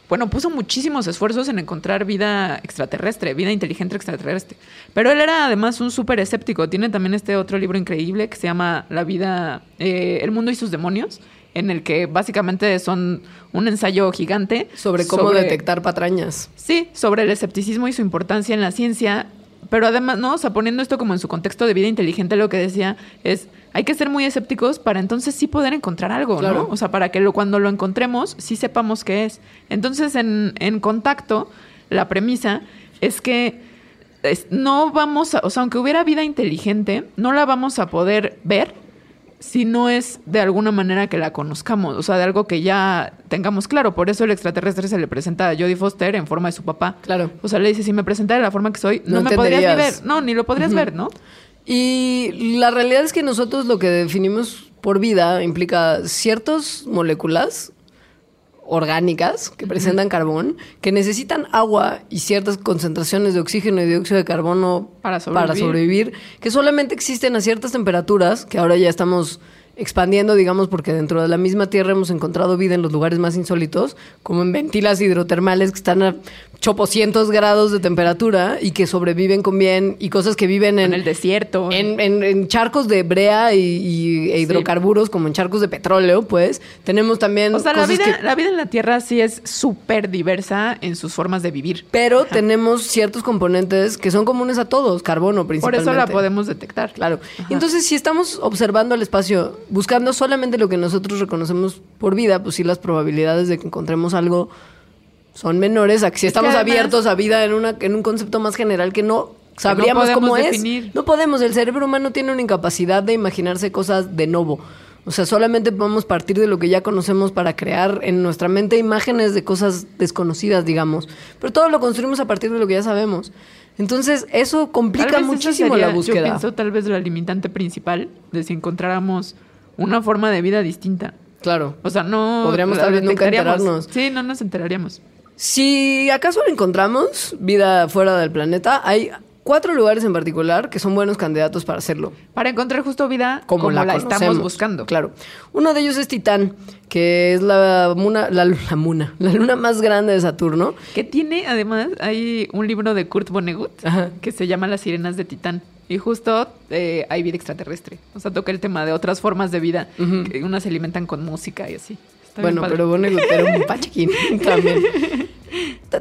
S3: bueno, puso muchísimos esfuerzos en encontrar vida extraterrestre, vida inteligente extraterrestre. Pero él era además un súper escéptico. Tiene también este otro libro increíble que se llama La vida, eh, El mundo y sus demonios, en el que básicamente son un ensayo gigante
S2: sobre cómo detectar patrañas.
S3: Sí, sobre el escepticismo y su importancia en la ciencia, pero además, ¿no? O sea, poniendo esto como en su contexto de vida inteligente, lo que decía es, hay que ser muy escépticos para entonces sí poder encontrar algo,
S2: Claro.
S3: ¿no? O sea, para que lo, cuando lo encontremos, sí sepamos qué es. Entonces, en, en contacto, la premisa es que es- no vamos a, o sea, aunque hubiera vida inteligente, no la vamos a poder ver si no es de alguna manera que la conozcamos, o sea, de algo que ya tengamos claro. Por eso el extraterrestre se le presenta a Jodie Foster en forma de su papá.
S2: Claro.
S3: O sea, le dice, si me presentara de la forma que soy, no,
S2: No
S3: me podrías ni ver. No, ni lo podrías ver, ¿no?
S2: Y la realidad es que nosotros lo que definimos por vida implica ciertas moléculas orgánicas que presentan carbón, que necesitan agua y ciertas concentraciones de oxígeno y dióxido de carbono
S3: Para sobrevivir.
S2: sobrevivir, que solamente existen a ciertas temperaturas, que ahora ya estamos expandiendo, digamos, porque dentro de la misma Tierra hemos encontrado vida en los lugares más insólitos, como en ventilas hidrotermales que están a chopocientos grados de temperatura y que sobreviven con bien, y cosas que viven en,
S3: En el desierto.
S2: en, en- en charcos de brea y, y- e hidrocarburos, como en charcos de petróleo, pues. Tenemos también
S3: o sea, la vida,
S2: que-
S3: la vida en la Tierra sí es súper diversa en sus formas de vivir.
S2: Pero tenemos ciertos componentes que son comunes a todos, carbono
S3: Por
S2: principalmente.
S3: eso la podemos detectar.
S2: Claro. Entonces, si estamos observando el espacio, buscando solamente lo que nosotros reconocemos por vida, pues sí las probabilidades de que encontremos algo son menores a que si
S3: Es que
S2: estamos
S3: además-
S2: abiertos a vida en, una, en un concepto más general que no sabríamos
S3: podemos
S2: cómo
S3: definir.
S2: es. No podemos. El cerebro humano tiene una incapacidad de imaginarse cosas de nuevo. O sea, solamente podemos partir de lo que ya conocemos para crear en nuestra mente imágenes de cosas desconocidas, digamos. Pero todo lo construimos a partir de lo que ya sabemos. Entonces, eso complica muchísimo
S3: sería,
S2: la búsqueda.
S3: Yo pienso tal vez la limitante principal de si encontráramos una forma de vida distinta.
S2: Claro.
S3: O sea, no...
S2: Podríamos tal vez nunca enterarnos.
S3: Sí, no nos enteraríamos.
S2: Si acaso encontramos vida fuera del planeta, hay cuatro lugares en particular que son buenos candidatos para hacerlo.
S3: Para encontrar justo vida como, la, estamos buscando.
S2: Claro. Uno de ellos es Titán, que es la, muna, la, la muna, la luna más grande de Saturno.
S3: Que tiene, además, hay un libro de Kurt Vonnegut
S2: Ajá.
S3: que se llama Las sirenas de Titán. Y justo eh, hay vida extraterrestre. O sea, toca el tema de otras formas de vida.
S2: Ujú.
S3: que unas se alimentan con música y así.
S2: Bueno,
S3: padre.
S2: pero era un pachequín también.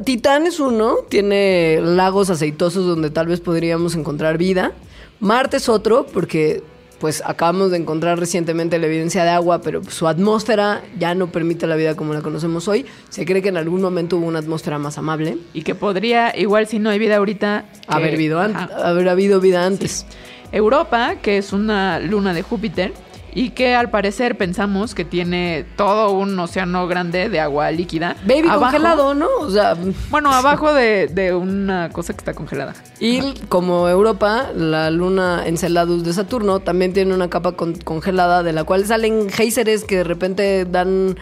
S2: Titán es uno, tiene lagos aceitosos donde tal vez podríamos encontrar vida. Marte es otro, porque pues acabamos de encontrar recientemente la evidencia de agua, pero su atmósfera ya no permite la vida como la conocemos hoy. Se cree que en algún momento hubo una atmósfera más amable.
S3: Y que podría, igual si no hay vida ahorita... que-
S2: habido haber habido vida antes.
S3: Europa, que es una luna de Júpiter y que al parecer pensamos que tiene todo un océano grande de agua líquida.
S2: Baby
S3: Abajo-
S2: congelado, ¿no? O sea,
S3: Bueno, abajo de, de una cosa que está congelada.
S2: y como Europa, la luna Enceladus de Saturno también tiene una capa con- congelada de la cual salen géiseres que de repente dan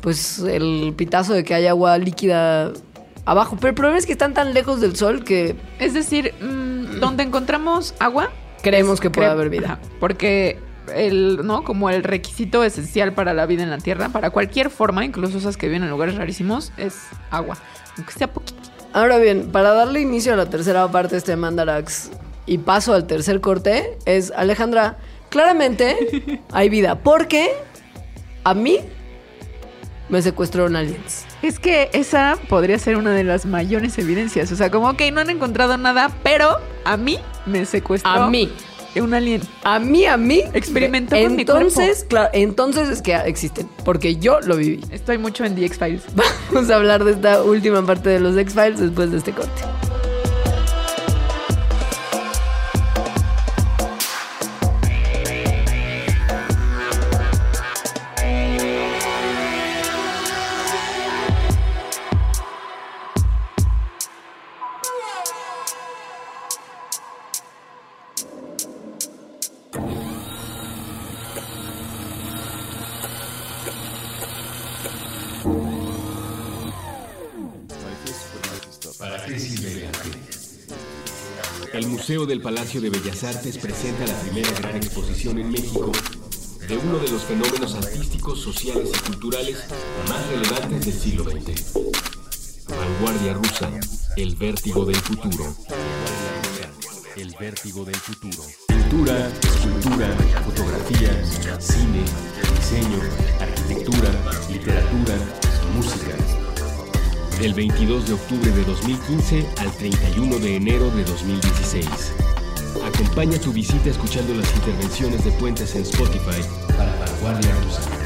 S2: pues el pitazo de que hay agua líquida abajo. Pero el problema es que están tan lejos del sol que
S3: Es decir, mm, donde encontramos agua,
S2: creemos que puede
S3: cre-
S2: haber vida.
S3: Ajá, porque el, ¿no? Como el requisito esencial para la vida en la Tierra, para cualquier forma, incluso esas que viven en lugares rarísimos, es agua. Aunque sea poquito.
S2: Ahora bien, para darle inicio a la tercera parte de este Mandarax y paso al tercer corte, es Alejandra, claramente hay vida, porque a mí me secuestraron aliens.
S3: Es que esa podría ser una de las mayores evidencias. O sea, como que no han encontrado nada, pero a mí me secuestró.
S2: A mí.
S3: Un alien.
S2: A mí, a mí.
S3: Experimentó con mi
S2: Entonces, claro, entonces es que existen, porque yo lo viví.
S3: Estoy mucho en The X-Files.
S2: Vamos a hablar de esta última parte de los X-Files después de este corte.
S1: Museo del Palacio de Bellas Artes presenta la primera gran exposición en México de uno de los fenómenos artísticos, sociales y culturales más relevantes del siglo XX. Vanguardia rusa, el vértigo del futuro. El vértigo del futuro. Pintura, escultura, fotografía, cine, diseño, arquitectura, literatura, música. Del 22 de octubre de 2015 al 31 de enero de 2016. Acompaña tu visita escuchando las intervenciones de Puentes en Spotify para Vanguardia Rusa.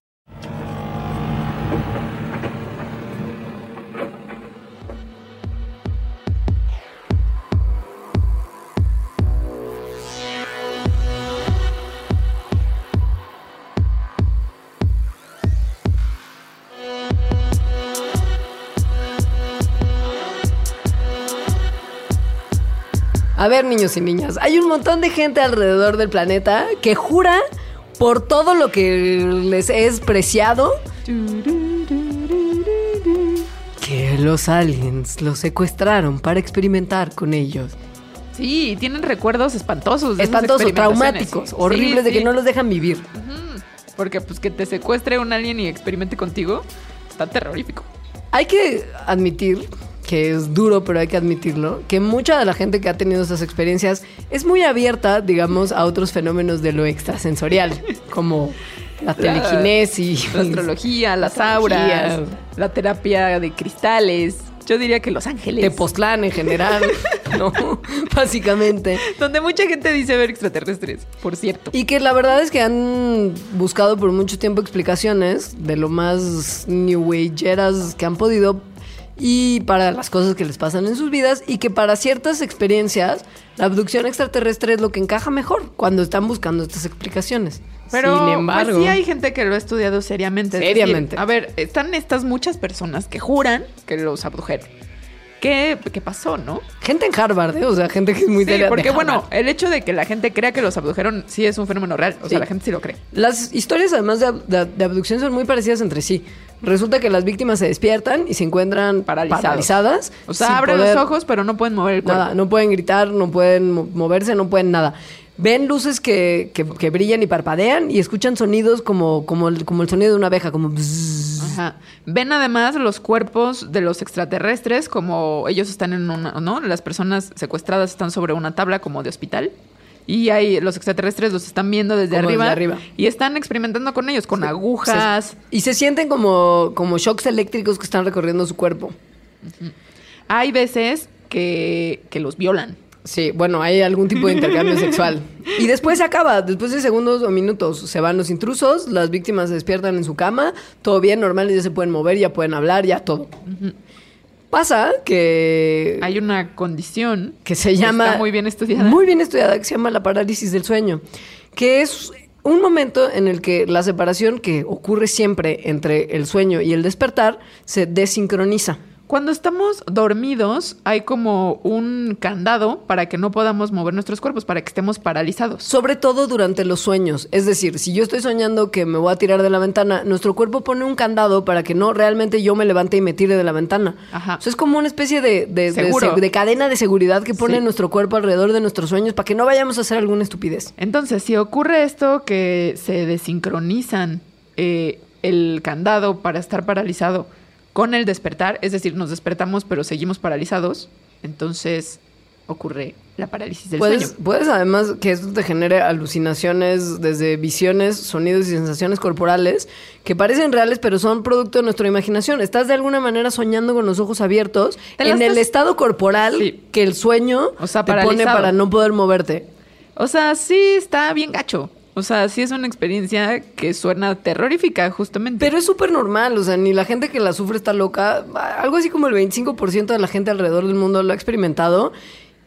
S2: A ver, niños y niñas, hay un montón de gente alrededor del planeta que jura por todo lo que les es preciado que los aliens los secuestraron para experimentar con ellos.
S3: Sí, tienen recuerdos espantosos. de
S2: Espantosos, traumáticos,
S3: Sí,
S2: horribles de que no los dejan vivir.
S3: Porque pues que te secuestre un alien y experimente contigo está terrorífico.
S2: Hay que admitir que es duro, pero hay que admitirlo, que mucha de la gente que ha tenido esas experiencias es muy abierta, digamos, a otros fenómenos de lo extrasensorial, como la telequinesis,
S3: La astrología, las
S2: La
S3: auras, la terapia de cristales. Yo diría que Los Ángeles.
S2: Tepoztlán en general, ¿no? Básicamente.
S3: Donde mucha gente dice ver extraterrestres, por cierto.
S2: Y que la verdad es que han buscado por mucho tiempo explicaciones de lo más new ageeras que han podido y para las cosas que les pasan en sus vidas y que para ciertas experiencias la abducción extraterrestre es lo que encaja mejor cuando están buscando estas explicaciones.
S3: Pero
S2: Sin embargo,
S3: pues sí hay gente que lo ha estudiado seriamente. Decir,
S2: Seriamente.
S3: a ver, están estas muchas personas que juran que los abdujeron. ¿Qué, qué pasó, no?
S2: gente en Harvard, ¿eh? o sea, gente que es muy
S3: Sí,
S2: de
S3: porque bueno, el hecho de que la gente crea que los abdujeron sí es un fenómeno real. O sea, la gente sí lo cree.
S2: Las historias, además de, ab- de- de abducción, son muy parecidas entre sí. Resulta que las víctimas se despiertan y se encuentran
S3: Paralizados.
S2: paralizadas.
S3: O sea, abren
S2: poder-
S3: los ojos, pero no pueden mover el cuerpo.
S2: Nada, no pueden gritar, no pueden mo- moverse, no pueden nada. Ven luces que, que- que brillan y parpadean y escuchan sonidos como, como, el, como el sonido de una abeja, como...
S3: Ajá. Ven además los cuerpos de los extraterrestres como ellos están en una, ¿no? Las personas secuestradas están sobre una tabla como de hospital. Y hay, los extraterrestres los están viendo desde, arriba,
S2: desde arriba.
S3: y están experimentando con ellos, con agujas.
S2: Se- y se sienten como, como shocks eléctricos que están recorriendo su cuerpo.
S3: Hay veces que, que los violan.
S2: Sí, bueno, hay algún tipo de intercambio sexual. Y después se acaba, después de segundos o minutos. Se van los intrusos, las víctimas se despiertan en su cama, todo bien, normal, ya se pueden mover, ya pueden hablar, ya todo. Pasa que,
S3: Hay una condición
S2: que se llama...
S3: Está muy bien estudiada.
S2: Muy bien estudiada, que se llama la parálisis del sueño. Que es un momento en el que la separación que ocurre siempre entre el sueño y el despertar se desincroniza.
S3: Cuando estamos dormidos, hay como un candado para que no podamos mover nuestros cuerpos, para que estemos paralizados.
S2: Sobre todo durante los sueños. Es decir, si yo estoy soñando que me voy a tirar de la ventana, nuestro cuerpo pone un candado para que no realmente yo me levante y me tire de la ventana.
S3: Ajá.
S2: O sea, es como una especie de, de- de
S3: Seguro.
S2: se- de cadena de seguridad que pone
S3: Sí.
S2: nuestro cuerpo alrededor de nuestros sueños para que no vayamos a hacer alguna estupidez.
S3: Entonces, si ocurre esto que se desincronizan eh, el candado para estar paralizado con el despertar, es decir, nos despertamos pero seguimos paralizados, entonces ocurre la parálisis del
S2: Puedes,
S3: sueño.
S2: puedes además que esto te genere alucinaciones desde visiones, sonidos y sensaciones corporales que parecen reales pero son producto de nuestra imaginación. Estás de alguna manera soñando con los ojos abiertos en el estado corporal
S3: Sí.
S2: que el sueño
S3: O sea,
S2: te pone para no poder moverte.
S3: O sea, sí está bien gacho. O sea, sí es una experiencia que suena terrorífica, justamente.
S2: Pero es súper normal, o sea, ni la gente que la sufre está loca. Algo así como el 25% de la gente alrededor del mundo lo ha experimentado.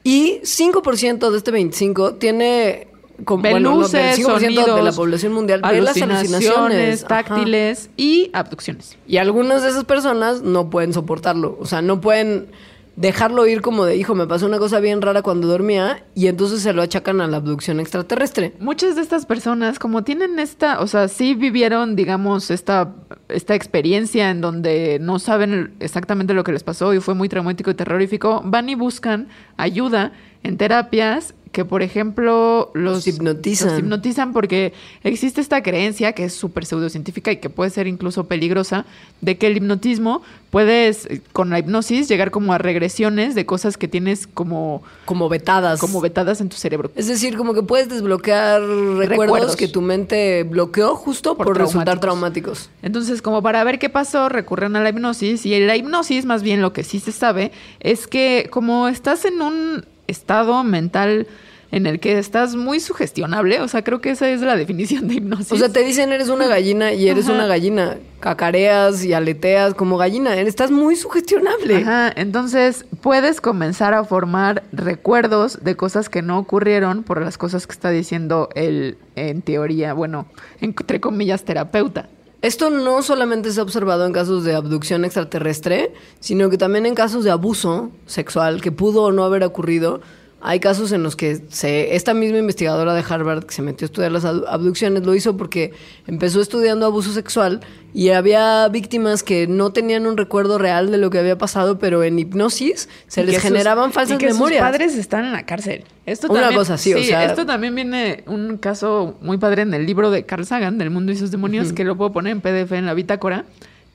S2: Y 5% de este 25% tiene... Como,
S3: Ve
S2: bueno, no, del 5% de la
S3: sonidos,
S2: población mundial ve las alucinaciones. Ajá.
S3: táctiles y abducciones.
S2: Y algunas de esas personas no pueden soportarlo. O sea, no pueden dejarlo ir como de, hijo, me pasó una cosa bien rara cuando dormía y entonces se lo achacan a la abducción extraterrestre.
S3: Muchas de estas personas, como tienen esta, o sea, sí vivieron, digamos, esta, esta experiencia en donde no saben exactamente lo que les pasó y fue muy traumático y terrorífico, van y buscan ayuda en terapias que, por ejemplo, los,
S2: Los hipnotizan.
S3: los hipnotizan porque existe esta creencia que es súper pseudocientífica y que puede ser incluso peligrosa, de que el hipnotismo puedes, eh, con la hipnosis, llegar como a regresiones de cosas que tienes como,
S2: Como vetadas.
S3: como vetadas en tu cerebro.
S2: Es decir, como que puedes desbloquear recuerdos,
S3: Recuerdos.
S2: que tu mente bloqueó justo por,
S3: Por
S2: resultar
S3: traumáticos.
S2: traumáticos.
S3: Entonces, como para ver qué pasó, recurren a la hipnosis. Y en la hipnosis, más bien lo que sí se sabe, es que como estás en un estado mental en el que estás muy sugestionable, o sea, creo que esa es la definición de hipnosis.
S2: O sea, te dicen eres una gallina y eres
S3: Ajá.
S2: una gallina. Cacareas y aleteas como gallina. Estás muy sugestionable.
S3: Ajá, entonces puedes comenzar a formar recuerdos de cosas que no ocurrieron por las cosas que está diciendo el, en teoría, bueno, entre comillas, terapeuta.
S2: Esto no solamente se ha observado en casos de abducción extraterrestre, sino que también en casos de abuso sexual que pudo o no haber ocurrido. Hay casos en los que se, esta misma investigadora de Harvard que se metió a estudiar las ab- abducciones lo hizo porque empezó estudiando abuso sexual y había víctimas que no tenían un recuerdo real de lo que había pasado, pero en hipnosis se les
S3: que sus-
S2: generaban falsas
S3: y que
S2: memorias.
S3: Sus padres están en la cárcel. Esto
S2: Una
S3: también,
S2: cosa así, o
S3: sí,
S2: sea-
S3: Esto también viene un caso muy padre en el libro de Carl Sagan, del mundo y sus demonios, que lo puedo poner en PDF en la bitácora.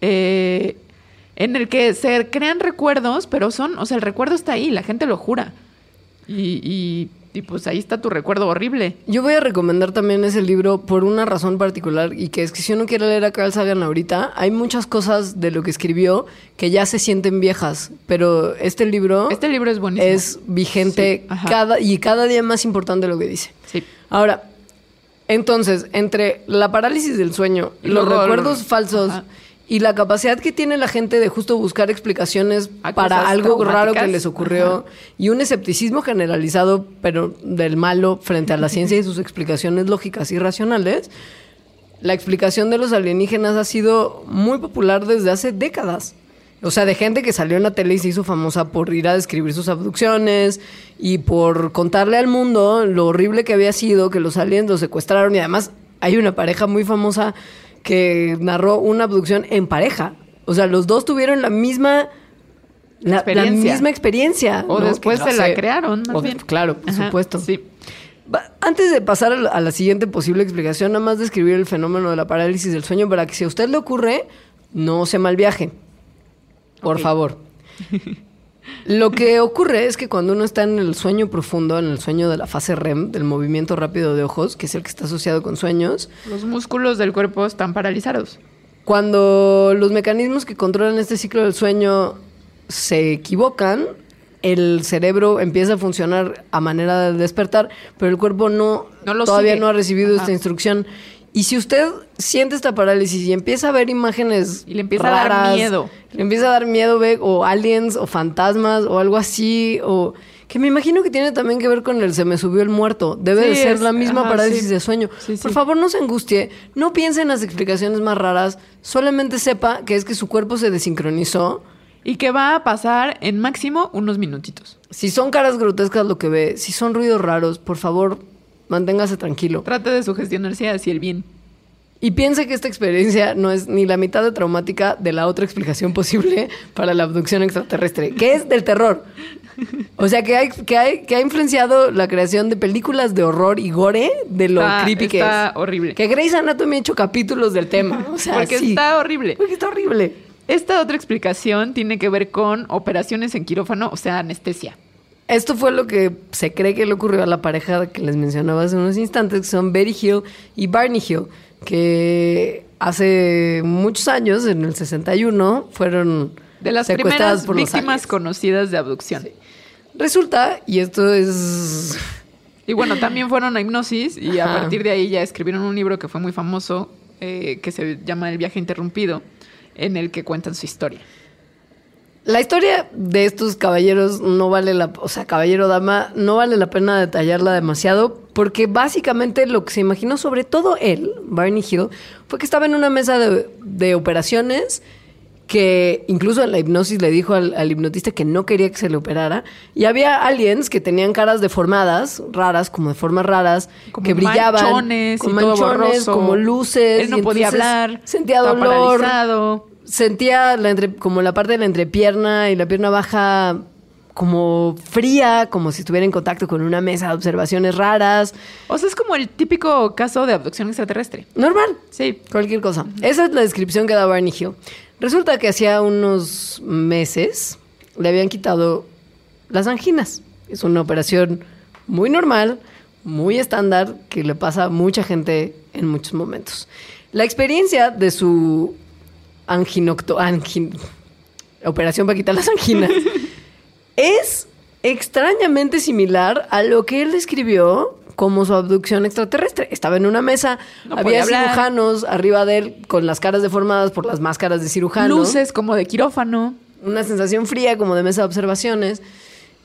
S3: eh, en el que se crean recuerdos, pero son, o sea, el recuerdo está ahí, la gente lo jura. Y, y- y pues ahí está tu recuerdo horrible.
S2: Yo voy a recomendar también ese libro por una razón particular y que es que si uno quiere leer a Carl Sagan ahorita, hay muchas cosas de lo que escribió que ya se sienten viejas, pero este libro
S3: Este libro es buenísimo.
S2: es vigente
S3: Sí,
S2: cada y cada día más importante lo que dice.
S3: Sí.
S2: Ahora, entonces, entre la parálisis del sueño,
S3: Y
S2: los
S3: el-
S2: recuerdos falsos
S3: ajá.
S2: Y la capacidad que tiene la gente de justo buscar explicaciones
S3: A
S2: para algo raro que les ocurrió y un escepticismo generalizado, pero del malo frente a la ciencia y sus explicaciones lógicas y racionales, la explicación de los alienígenas ha sido muy popular desde hace décadas. O sea, de gente que salió en la tele y se hizo famosa por ir a describir sus abducciones y por contarle al mundo lo horrible que había sido, que los aliens los secuestraron. Y además hay una pareja muy famosa que narró una abducción en pareja. O sea, los dos tuvieron la misma... La, la
S3: Experiencia.
S2: misma experiencia.
S3: O
S2: ¿no?
S3: después
S2: Que
S3: se
S2: no
S3: la crearon, más
S2: O-
S3: bien.
S2: Claro, por
S3: Ajá,
S2: supuesto.
S3: Sí.
S2: Antes de pasar a la, a la siguiente posible explicación, nada más describir el fenómeno de la parálisis del sueño para que si a usted le ocurre, no se mal viaje. Por favor. Lo que ocurre es que cuando uno está en el sueño profundo, en el sueño de la fase REM, del movimiento rápido de ojos, que es el que está asociado con sueños,
S3: Los músculos del cuerpo están paralizados.
S2: cuando los mecanismos que controlan este ciclo del sueño se equivocan, el cerebro empieza a funcionar a manera de despertar, pero el cuerpo no,
S3: No lo
S2: todavía
S3: sigue.
S2: no ha recibido
S3: Ajá.
S2: esta instrucción. Y si usted siente esta parálisis y empieza a ver imágenes
S3: Y le empieza a dar miedo.
S2: le empieza a dar miedo, ve, o aliens, o fantasmas, o algo así, o que me imagino que tiene también que ver con el se me subió el muerto. Debe de ser
S3: es-
S2: la misma
S3: ajá,
S2: parálisis
S3: sí.
S2: de sueño.
S3: Sí,
S2: Por favor, no se angustie, no piense en las explicaciones más raras, solamente sepa que es que su cuerpo se desincronizó.
S3: Y que va a pasar en máximo unos minutitos.
S2: Si son caras grotescas lo que ve, si son ruidos raros, por favor, manténgase tranquilo.
S3: Trate de sugestionarse hacia el bien.
S2: Y piense que esta experiencia no es ni la mitad de traumática de la otra explicación posible para la abducción extraterrestre, que es del terror. O sea, que, hay, que, hay, que ha influenciado la creación de películas de horror y gore de lo
S3: Está-
S2: creepy que
S3: está
S2: es.
S3: horrible.
S2: Que Grey's Anatomy ha hecho capítulos del tema. O sea,
S3: Porque
S2: sí.
S3: está horrible.
S2: Porque está horrible.
S3: Esta otra explicación tiene que ver con operaciones en quirófano, o sea, anestesia.
S2: Esto fue lo que se cree que le ocurrió a la pareja que les mencionaba hace unos instantes, que son Betty Hill y Barney Hill, que hace muchos años, en el 61, fueron
S3: De las
S2: secuestradas
S3: primeras
S2: por
S3: víctimas conocidas de abducción.
S2: Resulta, y esto es...
S3: Y bueno, también fueron a hipnosis y a partir de ahí ya escribieron un libro que fue muy famoso, eh, que se llama El viaje interrumpido, en el que cuentan su historia.
S2: La historia de estos caballeros no vale la... O sea, caballero dama, no vale la pena detallarla demasiado porque básicamente lo que se imaginó, sobre todo él, Barney Hill, fue que estaba en una mesa de, de operaciones que incluso en la hipnosis le dijo al, al hipnotista que no quería que se le operara. Y había aliens que tenían caras deformadas, raras, como de formas raras,
S3: Como
S2: que brillaban.
S3: manchones
S2: con
S3: y
S2: manchones, como luces.
S3: Él no podía hablar.
S2: Sentía dolor
S3: paralizado.
S2: sentía la entre- como la parte de la entrepierna y la pierna baja como fría, como si estuviera en contacto con una mesa de observaciones raras.
S3: O sea, es como el típico caso de abducción extraterrestre.
S2: Normal,
S3: Sí.
S2: cualquier cosa. Esa es la descripción que da Barney Hill. Resulta que hacía unos meses le habían quitado las anginas. Es una operación muy normal, muy estándar, que le pasa a mucha gente en muchos momentos. La experiencia de su anginocto... angin- operación para quitar las anginas es extrañamente similar a lo que él describió como su abducción extraterrestre. Estaba en una mesa,
S3: No
S2: había cirujanos arriba de él con las caras deformadas por las máscaras de cirujano.
S3: Luces como de quirófano.
S2: Una sensación fría como de mesa de observaciones.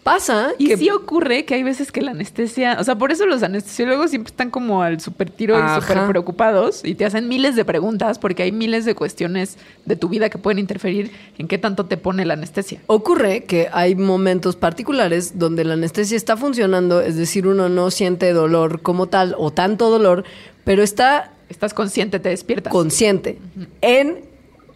S2: Pasa
S3: Y
S2: que
S3: sí ocurre que hay veces que la anestesia, o sea, por eso los anestesiólogos siempre están como al super tiro
S2: Ajá.
S3: y súper preocupados y te hacen miles de preguntas porque hay miles de cuestiones de tu vida que pueden interferir en qué tanto te pone la anestesia.
S2: Ocurre que hay momentos particulares donde la anestesia está funcionando, es decir, uno no siente dolor como tal o tanto dolor, pero está
S3: Estás consciente, te despiertas.
S2: consciente en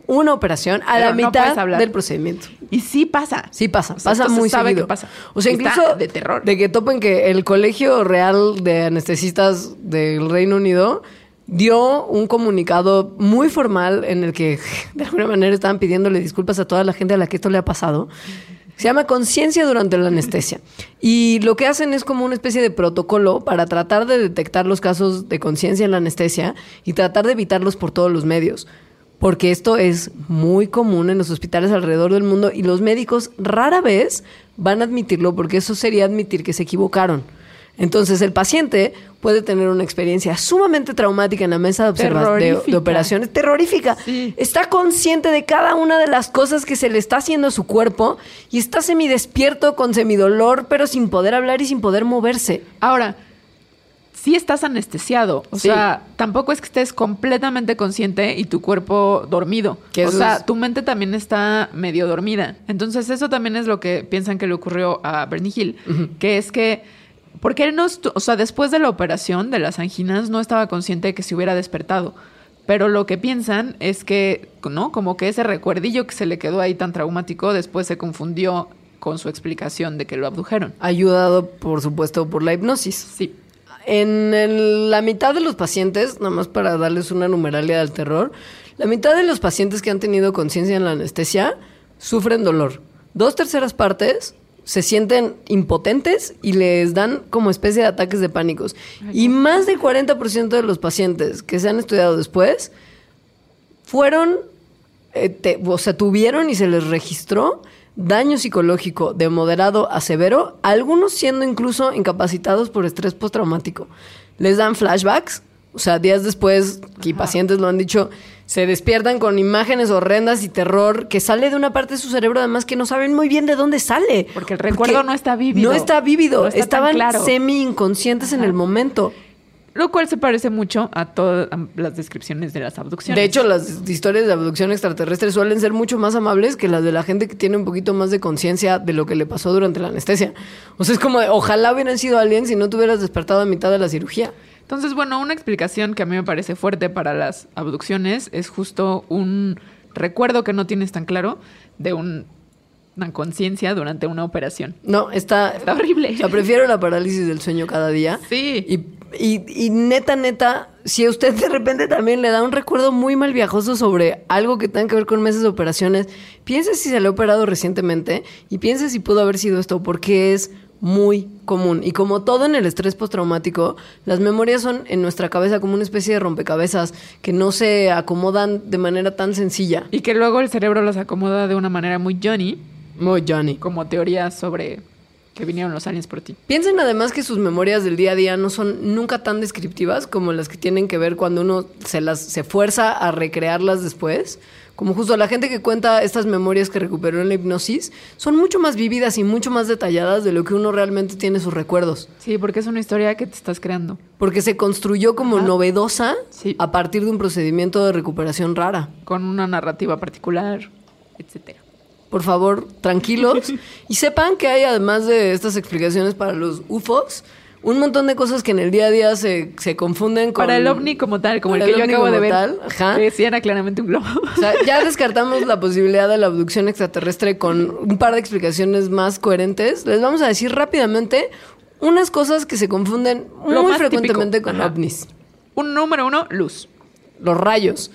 S2: una operación a
S3: Pero
S2: la
S3: no
S2: mitad del procedimiento.
S3: Y sí pasa.
S2: Sí pasa,
S3: O sea,
S2: pasa muy
S3: sabe
S2: seguido.
S3: que pasa.
S2: O sea,
S3: Está
S2: incluso
S3: de terror.
S2: de que topen que el Colegio Real de Anestesistas del Reino Unido dio un comunicado muy formal en el que de alguna manera estaban pidiéndole disculpas a toda la gente a la que esto le ha pasado. Se llama conciencia durante la anestesia. Y lo que hacen es como una especie de protocolo para tratar de detectar los casos de conciencia en la anestesia y tratar de evitarlos por todos los medios. Porque esto es muy común en los hospitales alrededor del mundo y los médicos rara vez van a admitirlo porque eso sería admitir que se equivocaron. Entonces el paciente puede tener una experiencia sumamente traumática en la mesa de, operaciones, terrorífica.
S3: Sí.
S2: Está consciente de cada una de las cosas que se le está haciendo a su cuerpo y está semidespierto con semidolor, pero sin poder hablar y sin poder moverse.
S3: Ahora, sí estás anestesiado. O
S2: Sí.
S3: sea, tampoco es que estés completamente consciente y tu cuerpo dormido. O sea,
S2: es-
S3: tu mente también está medio dormida. Entonces, eso también es lo que piensan que le ocurrió a Bernie Hill, que es que. Porque él no, o sea, después de la operación de las anginas no estaba consciente de que se hubiera despertado. Pero lo que piensan es que, ¿no? Como que ese recuerdillo que se le quedó ahí tan traumático después se confundió con su explicación de que lo abdujeron.
S2: Ayudado, por supuesto, por la hipnosis.
S3: Sí.
S2: En el- la mitad de los pacientes, nada más para darles una numeralia del terror, la mitad de los pacientes que han tenido conciencia en la anestesia sufren dolor. Dos terceras partes se sienten impotentes y les dan como especie de ataques de pánicos. Y más del 40% de los pacientes que se han estudiado después fueron, eh, te- o sea, tuvieron y se les registró daño psicológico de moderado a severo, algunos siendo incluso incapacitados por estrés postraumático. Les dan flashbacks, o sea, días después, y pacientes lo han dicho, se despiertan con imágenes horrendas y terror que sale de una parte de su cerebro, además que no saben muy bien de dónde sale.
S3: Porque el recuerdo no está vívido.
S2: No está vívido,
S3: No está tan
S2: estaban
S3: claro.
S2: semi-inconscientes en el momento.
S3: Lo cual se parece mucho a todas las descripciones de las abducciones.
S2: De hecho, las historias de abducción extraterrestre suelen ser mucho más amables que las de la gente que tiene un poquito más de conciencia de lo que le pasó durante la anestesia. O sea, es como, de, ojalá hubieran sido aliens si no te hubieras despertado a mitad de la cirugía.
S3: Entonces, bueno, una explicación que a mí me parece fuerte para las abducciones es justo un recuerdo que no tienes tan claro de un- una conciencia durante una operación.
S2: No, está...
S3: Está horrible.
S2: Prefiero la parálisis del sueño cada día.
S3: Sí.
S2: Y, y- y neta, neta, si a usted de repente también le da un recuerdo muy mal viajoso sobre algo que tenga que ver con meses de operaciones, piense si se le ha operado recientemente y piense si pudo haber sido esto, porque es muy común. Y como todo en el estrés postraumático, las memorias son en nuestra cabeza como una especie de rompecabezas que no se acomodan de manera tan sencilla.
S3: Y que luego el cerebro las acomoda de una manera muy Johnny,
S2: Muy Johnny.
S3: como teoría sobre que vinieron los aliens por ti.
S2: Piensen además que sus memorias del día a día no son nunca tan descriptivas como las que tienen que ver cuando uno se las se fuerza a recrearlas después. Como justo la gente que cuenta estas memorias que recuperó en la hipnosis son mucho más vívidas y mucho más detalladas de lo que uno realmente tiene sus recuerdos.
S3: Sí, porque es una historia que te estás creando.
S2: Porque se construyó como novedosa
S3: Sí.
S2: a partir de un procedimiento de recuperación rara.
S3: con una narrativa particular, etcétera.
S2: Por favor, tranquilos. y sepan que hay, además de estas explicaciones para los UFOs, un montón de cosas que en el día a día se, se confunden con...
S3: Para el ovni como tal, como el que yo acabo de ver,
S2: tal, ajá.
S3: que sí era claramente un globo.
S2: O sea, ya descartamos la posibilidad de la abducción extraterrestre con un par de explicaciones más coherentes. Les vamos a decir rápidamente unas cosas que se confunden
S3: Lo
S2: muy frecuentemente
S3: típico.
S2: con
S3: Ajá.
S2: ovnis.
S3: Un número uno, luz.
S2: Los rayos.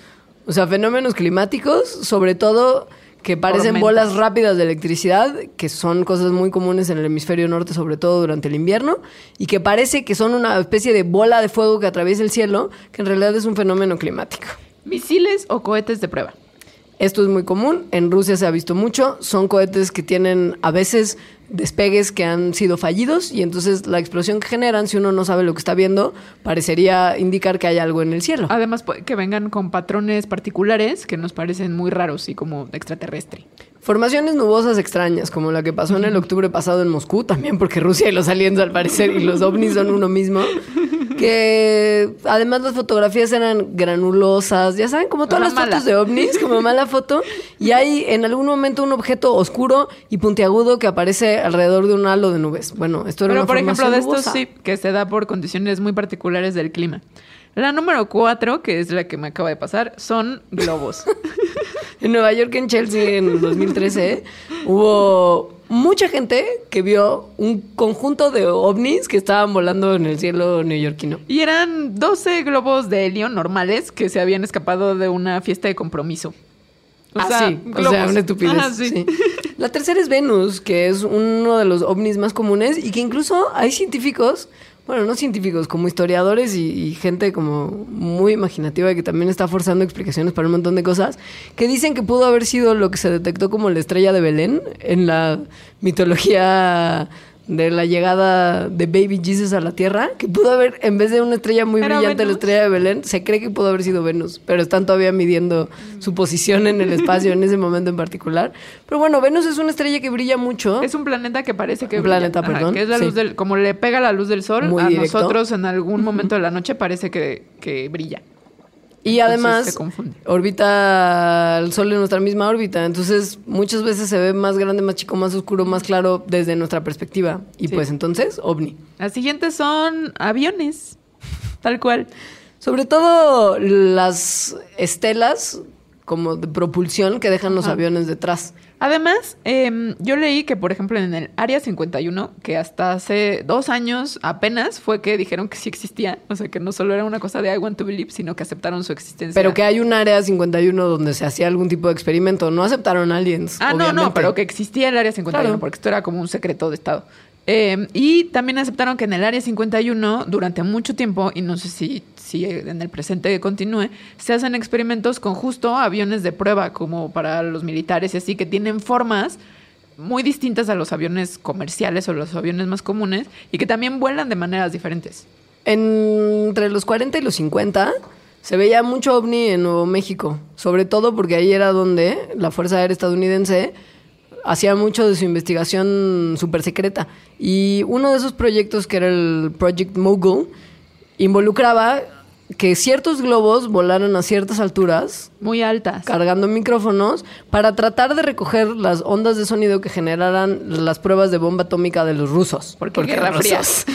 S2: O sea, fenómenos climáticos, sobre todo que parecen bolas rápidas de electricidad, que son cosas muy comunes en el hemisferio norte, sobre todo durante el invierno, y que parece que son una especie de bola de fuego que atraviesa el cielo, que en realidad es un fenómeno climático.
S3: Misiles o cohetes de prueba.
S2: Esto es muy común, en Rusia se ha visto mucho, son cohetes que tienen a veces despegues que han sido fallidos y entonces la explosión que generan, si uno no sabe lo que está viendo, parecería indicar que hay algo en el cielo.
S3: Además, que vengan con patrones particulares que nos parecen muy raros y como extraterrestre.
S2: Formaciones nubosas extrañas, como la que pasó en el octubre pasado en Moscú, también porque Rusia y los aliens al parecer y los ovnis son uno mismo, que además las fotografías eran granulosas, ya saben, como todas las
S3: mala.
S2: fotos de ovnis, como mala foto, y hay en algún momento un objeto oscuro y puntiagudo que aparece alrededor de un halo de nubes. Bueno, esto era
S3: Pero,
S2: una
S3: por ejemplo, de estos
S2: nubosa.
S3: sí, que se da por condiciones muy particulares del clima. La número cuatro, que es la que me acaba de pasar, son globos.
S2: En Nueva York, en Chelsea, en 2013, hubo mucha gente que vio un conjunto de ovnis que estaban volando en el cielo neoyorquino.
S3: y eran 12 globos de helio normales que se habían escapado de una fiesta de compromiso. O
S2: ah,
S3: sea,
S2: sí, o
S3: globos.
S2: sea, una estupidez.
S3: Ajá, sí.
S2: sí. La tercera es Venus, que es uno de los ovnis más comunes y que incluso hay científicos, bueno, no científicos, como historiadores y, y gente como muy imaginativa que también está forzando explicaciones para un montón de cosas, que dicen que pudo haber sido lo que se detectó como la estrella de Belén en la mitología de la llegada de Baby Jesus a la Tierra, que pudo haber, en vez de una estrella muy
S3: ¿Era
S2: brillante, la estrella de Belén, se cree que pudo haber sido Venus, pero están todavía midiendo su posición en el espacio en ese momento en particular. Pero bueno, Venus es una estrella que brilla mucho.
S3: Es un planeta que parece que
S2: Un
S3: brilla.
S2: planeta, perdón,
S3: que es la
S2: sí.
S3: luz del, como le pega la luz del sol
S2: Muy
S3: a
S2: directo.
S3: nosotros en algún momento de la noche parece que, que brilla.
S2: Y además orbita el Sol en nuestra misma órbita, entonces muchas veces se ve más grande, más chico, más oscuro, más claro desde nuestra perspectiva. Y
S3: Sí.
S2: pues entonces, ovni.
S3: Las siguientes son aviones, tal cual.
S2: Sobre todo las estelas como de propulsión que dejan los aviones detrás.
S3: Además, em, yo leí que, por ejemplo, en el Área 51, que hasta hace dos años apenas fue que dijeron que sí existía, o sea, que no solo era una cosa de I want to believe, sino que aceptaron su existencia.
S2: Pero que hay un área 51 donde se hacía algún tipo de experimento. No aceptaron aliens.
S3: Ah, no, no,
S2: obviamente.
S3: pero que existía el Área 51,
S2: Claro.
S3: porque esto era como un secreto de Estado. Eh, y también aceptaron que en el Área 51, durante mucho tiempo, y no sé si, si en el presente continúe, se hacen experimentos con justo aviones de prueba, como para los militares y así, que tienen formas muy distintas a los aviones comerciales o los aviones más comunes, y que también vuelan de maneras diferentes.
S2: Entre los 40 y los 50 se veía mucho ovni en Nuevo México, sobre todo porque ahí era donde la Fuerza Aérea Estadounidense hacía mucho de su investigación súper secreta. Y uno de esos proyectos, que era el Project Mogul, involucraba que ciertos globos volaran a ciertas alturas
S3: Muy altas.
S2: cargando micrófonos para tratar de recoger las ondas de sonido que generaran las pruebas de bomba atómica de los rusos.
S3: Porque Guerra Fría.
S2: rusos.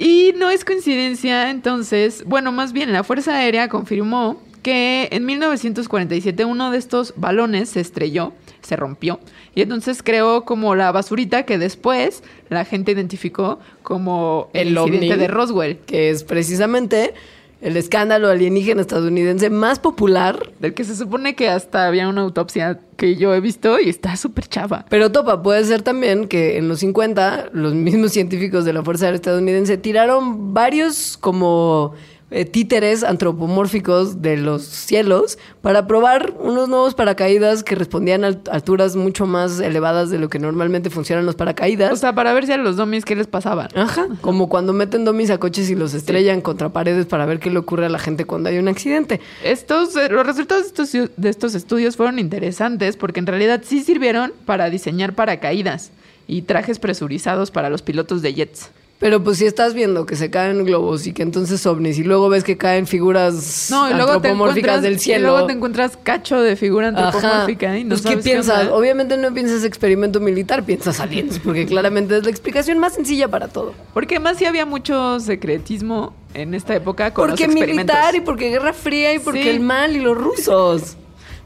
S3: Y no es coincidencia, entonces, bueno, más bien la Fuerza Aérea confirmó que en 1947 uno de estos balones se estrelló, se rompió, y entonces creó como la basurita que después la gente identificó como el,
S2: El
S3: incidente
S2: ovni.
S3: de Roswell,
S2: que es precisamente el escándalo alienígena estadounidense más popular.
S3: del que se supone que hasta había una autopsia que yo he visto y está súper chava.
S2: Pero topa, puede ser también que en los 50 los mismos científicos de la Fuerza Aérea Estadounidense tiraron varios como eh, títeres antropomórficos de los cielos para probar unos nuevos paracaídas que respondían a alt- alturas mucho más elevadas de lo que normalmente funcionan los paracaídas.
S3: O sea, para ver si a los domis qué les pasaba.
S2: Ajá, como cuando meten domis a coches y los estrellan contra paredes para ver qué le ocurre a la gente cuando hay un accidente.
S3: Estos, eh, los resultados de estos, de estos estudios fueron interesantes porque en realidad sí sirvieron para diseñar paracaídas y trajes presurizados para los pilotos de jets.
S2: Pero pues si estás viendo que se caen globos y que entonces ovnis y luego ves que caen figuras
S3: No, y luego
S2: antropomórficas del
S3: Y
S2: cielo.
S3: luego te encuentras cacho de figura
S2: Ajá.
S3: antropomórfica y no
S2: pues, ¿qué
S3: sabes
S2: piensas?
S3: onda.
S2: Obviamente no piensas experimento militar, piensas aliens, porque claramente es la explicación más sencilla para todo.
S3: Porque además sí había mucho secretismo en esta época con
S2: Porque
S3: los experimentos.
S2: militar y porque Guerra Fría y porque
S3: Sí.
S2: el mal y los rusos.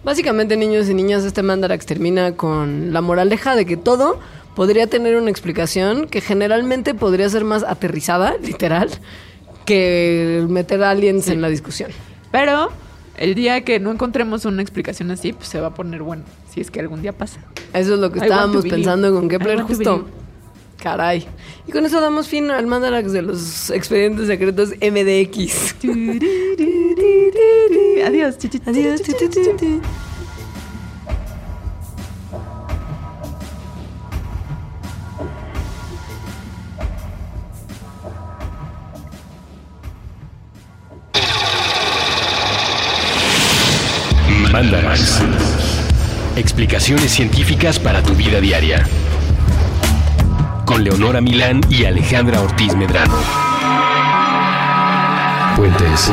S2: Básicamente, niños y niñas, este Mandarax termina con la moraleja de que todo podría tener una explicación que generalmente podría ser más aterrizada, literal, que meter aliens en la discusión.
S3: Pero el día que no encontremos una explicación así, pues se va a poner bueno, si es que algún día pasa.
S2: Eso es lo que
S3: I
S2: estábamos pensando con Kepler justo. Caray. Y con eso damos fin al Mandarax de los expedientes secretos MDX.
S3: Adiós.
S2: Adiós.
S1: Mandarax. Explicaciones científicas para tu vida diaria. Con Leonora Milán y Alejandra Ortiz Medrano. Puentes.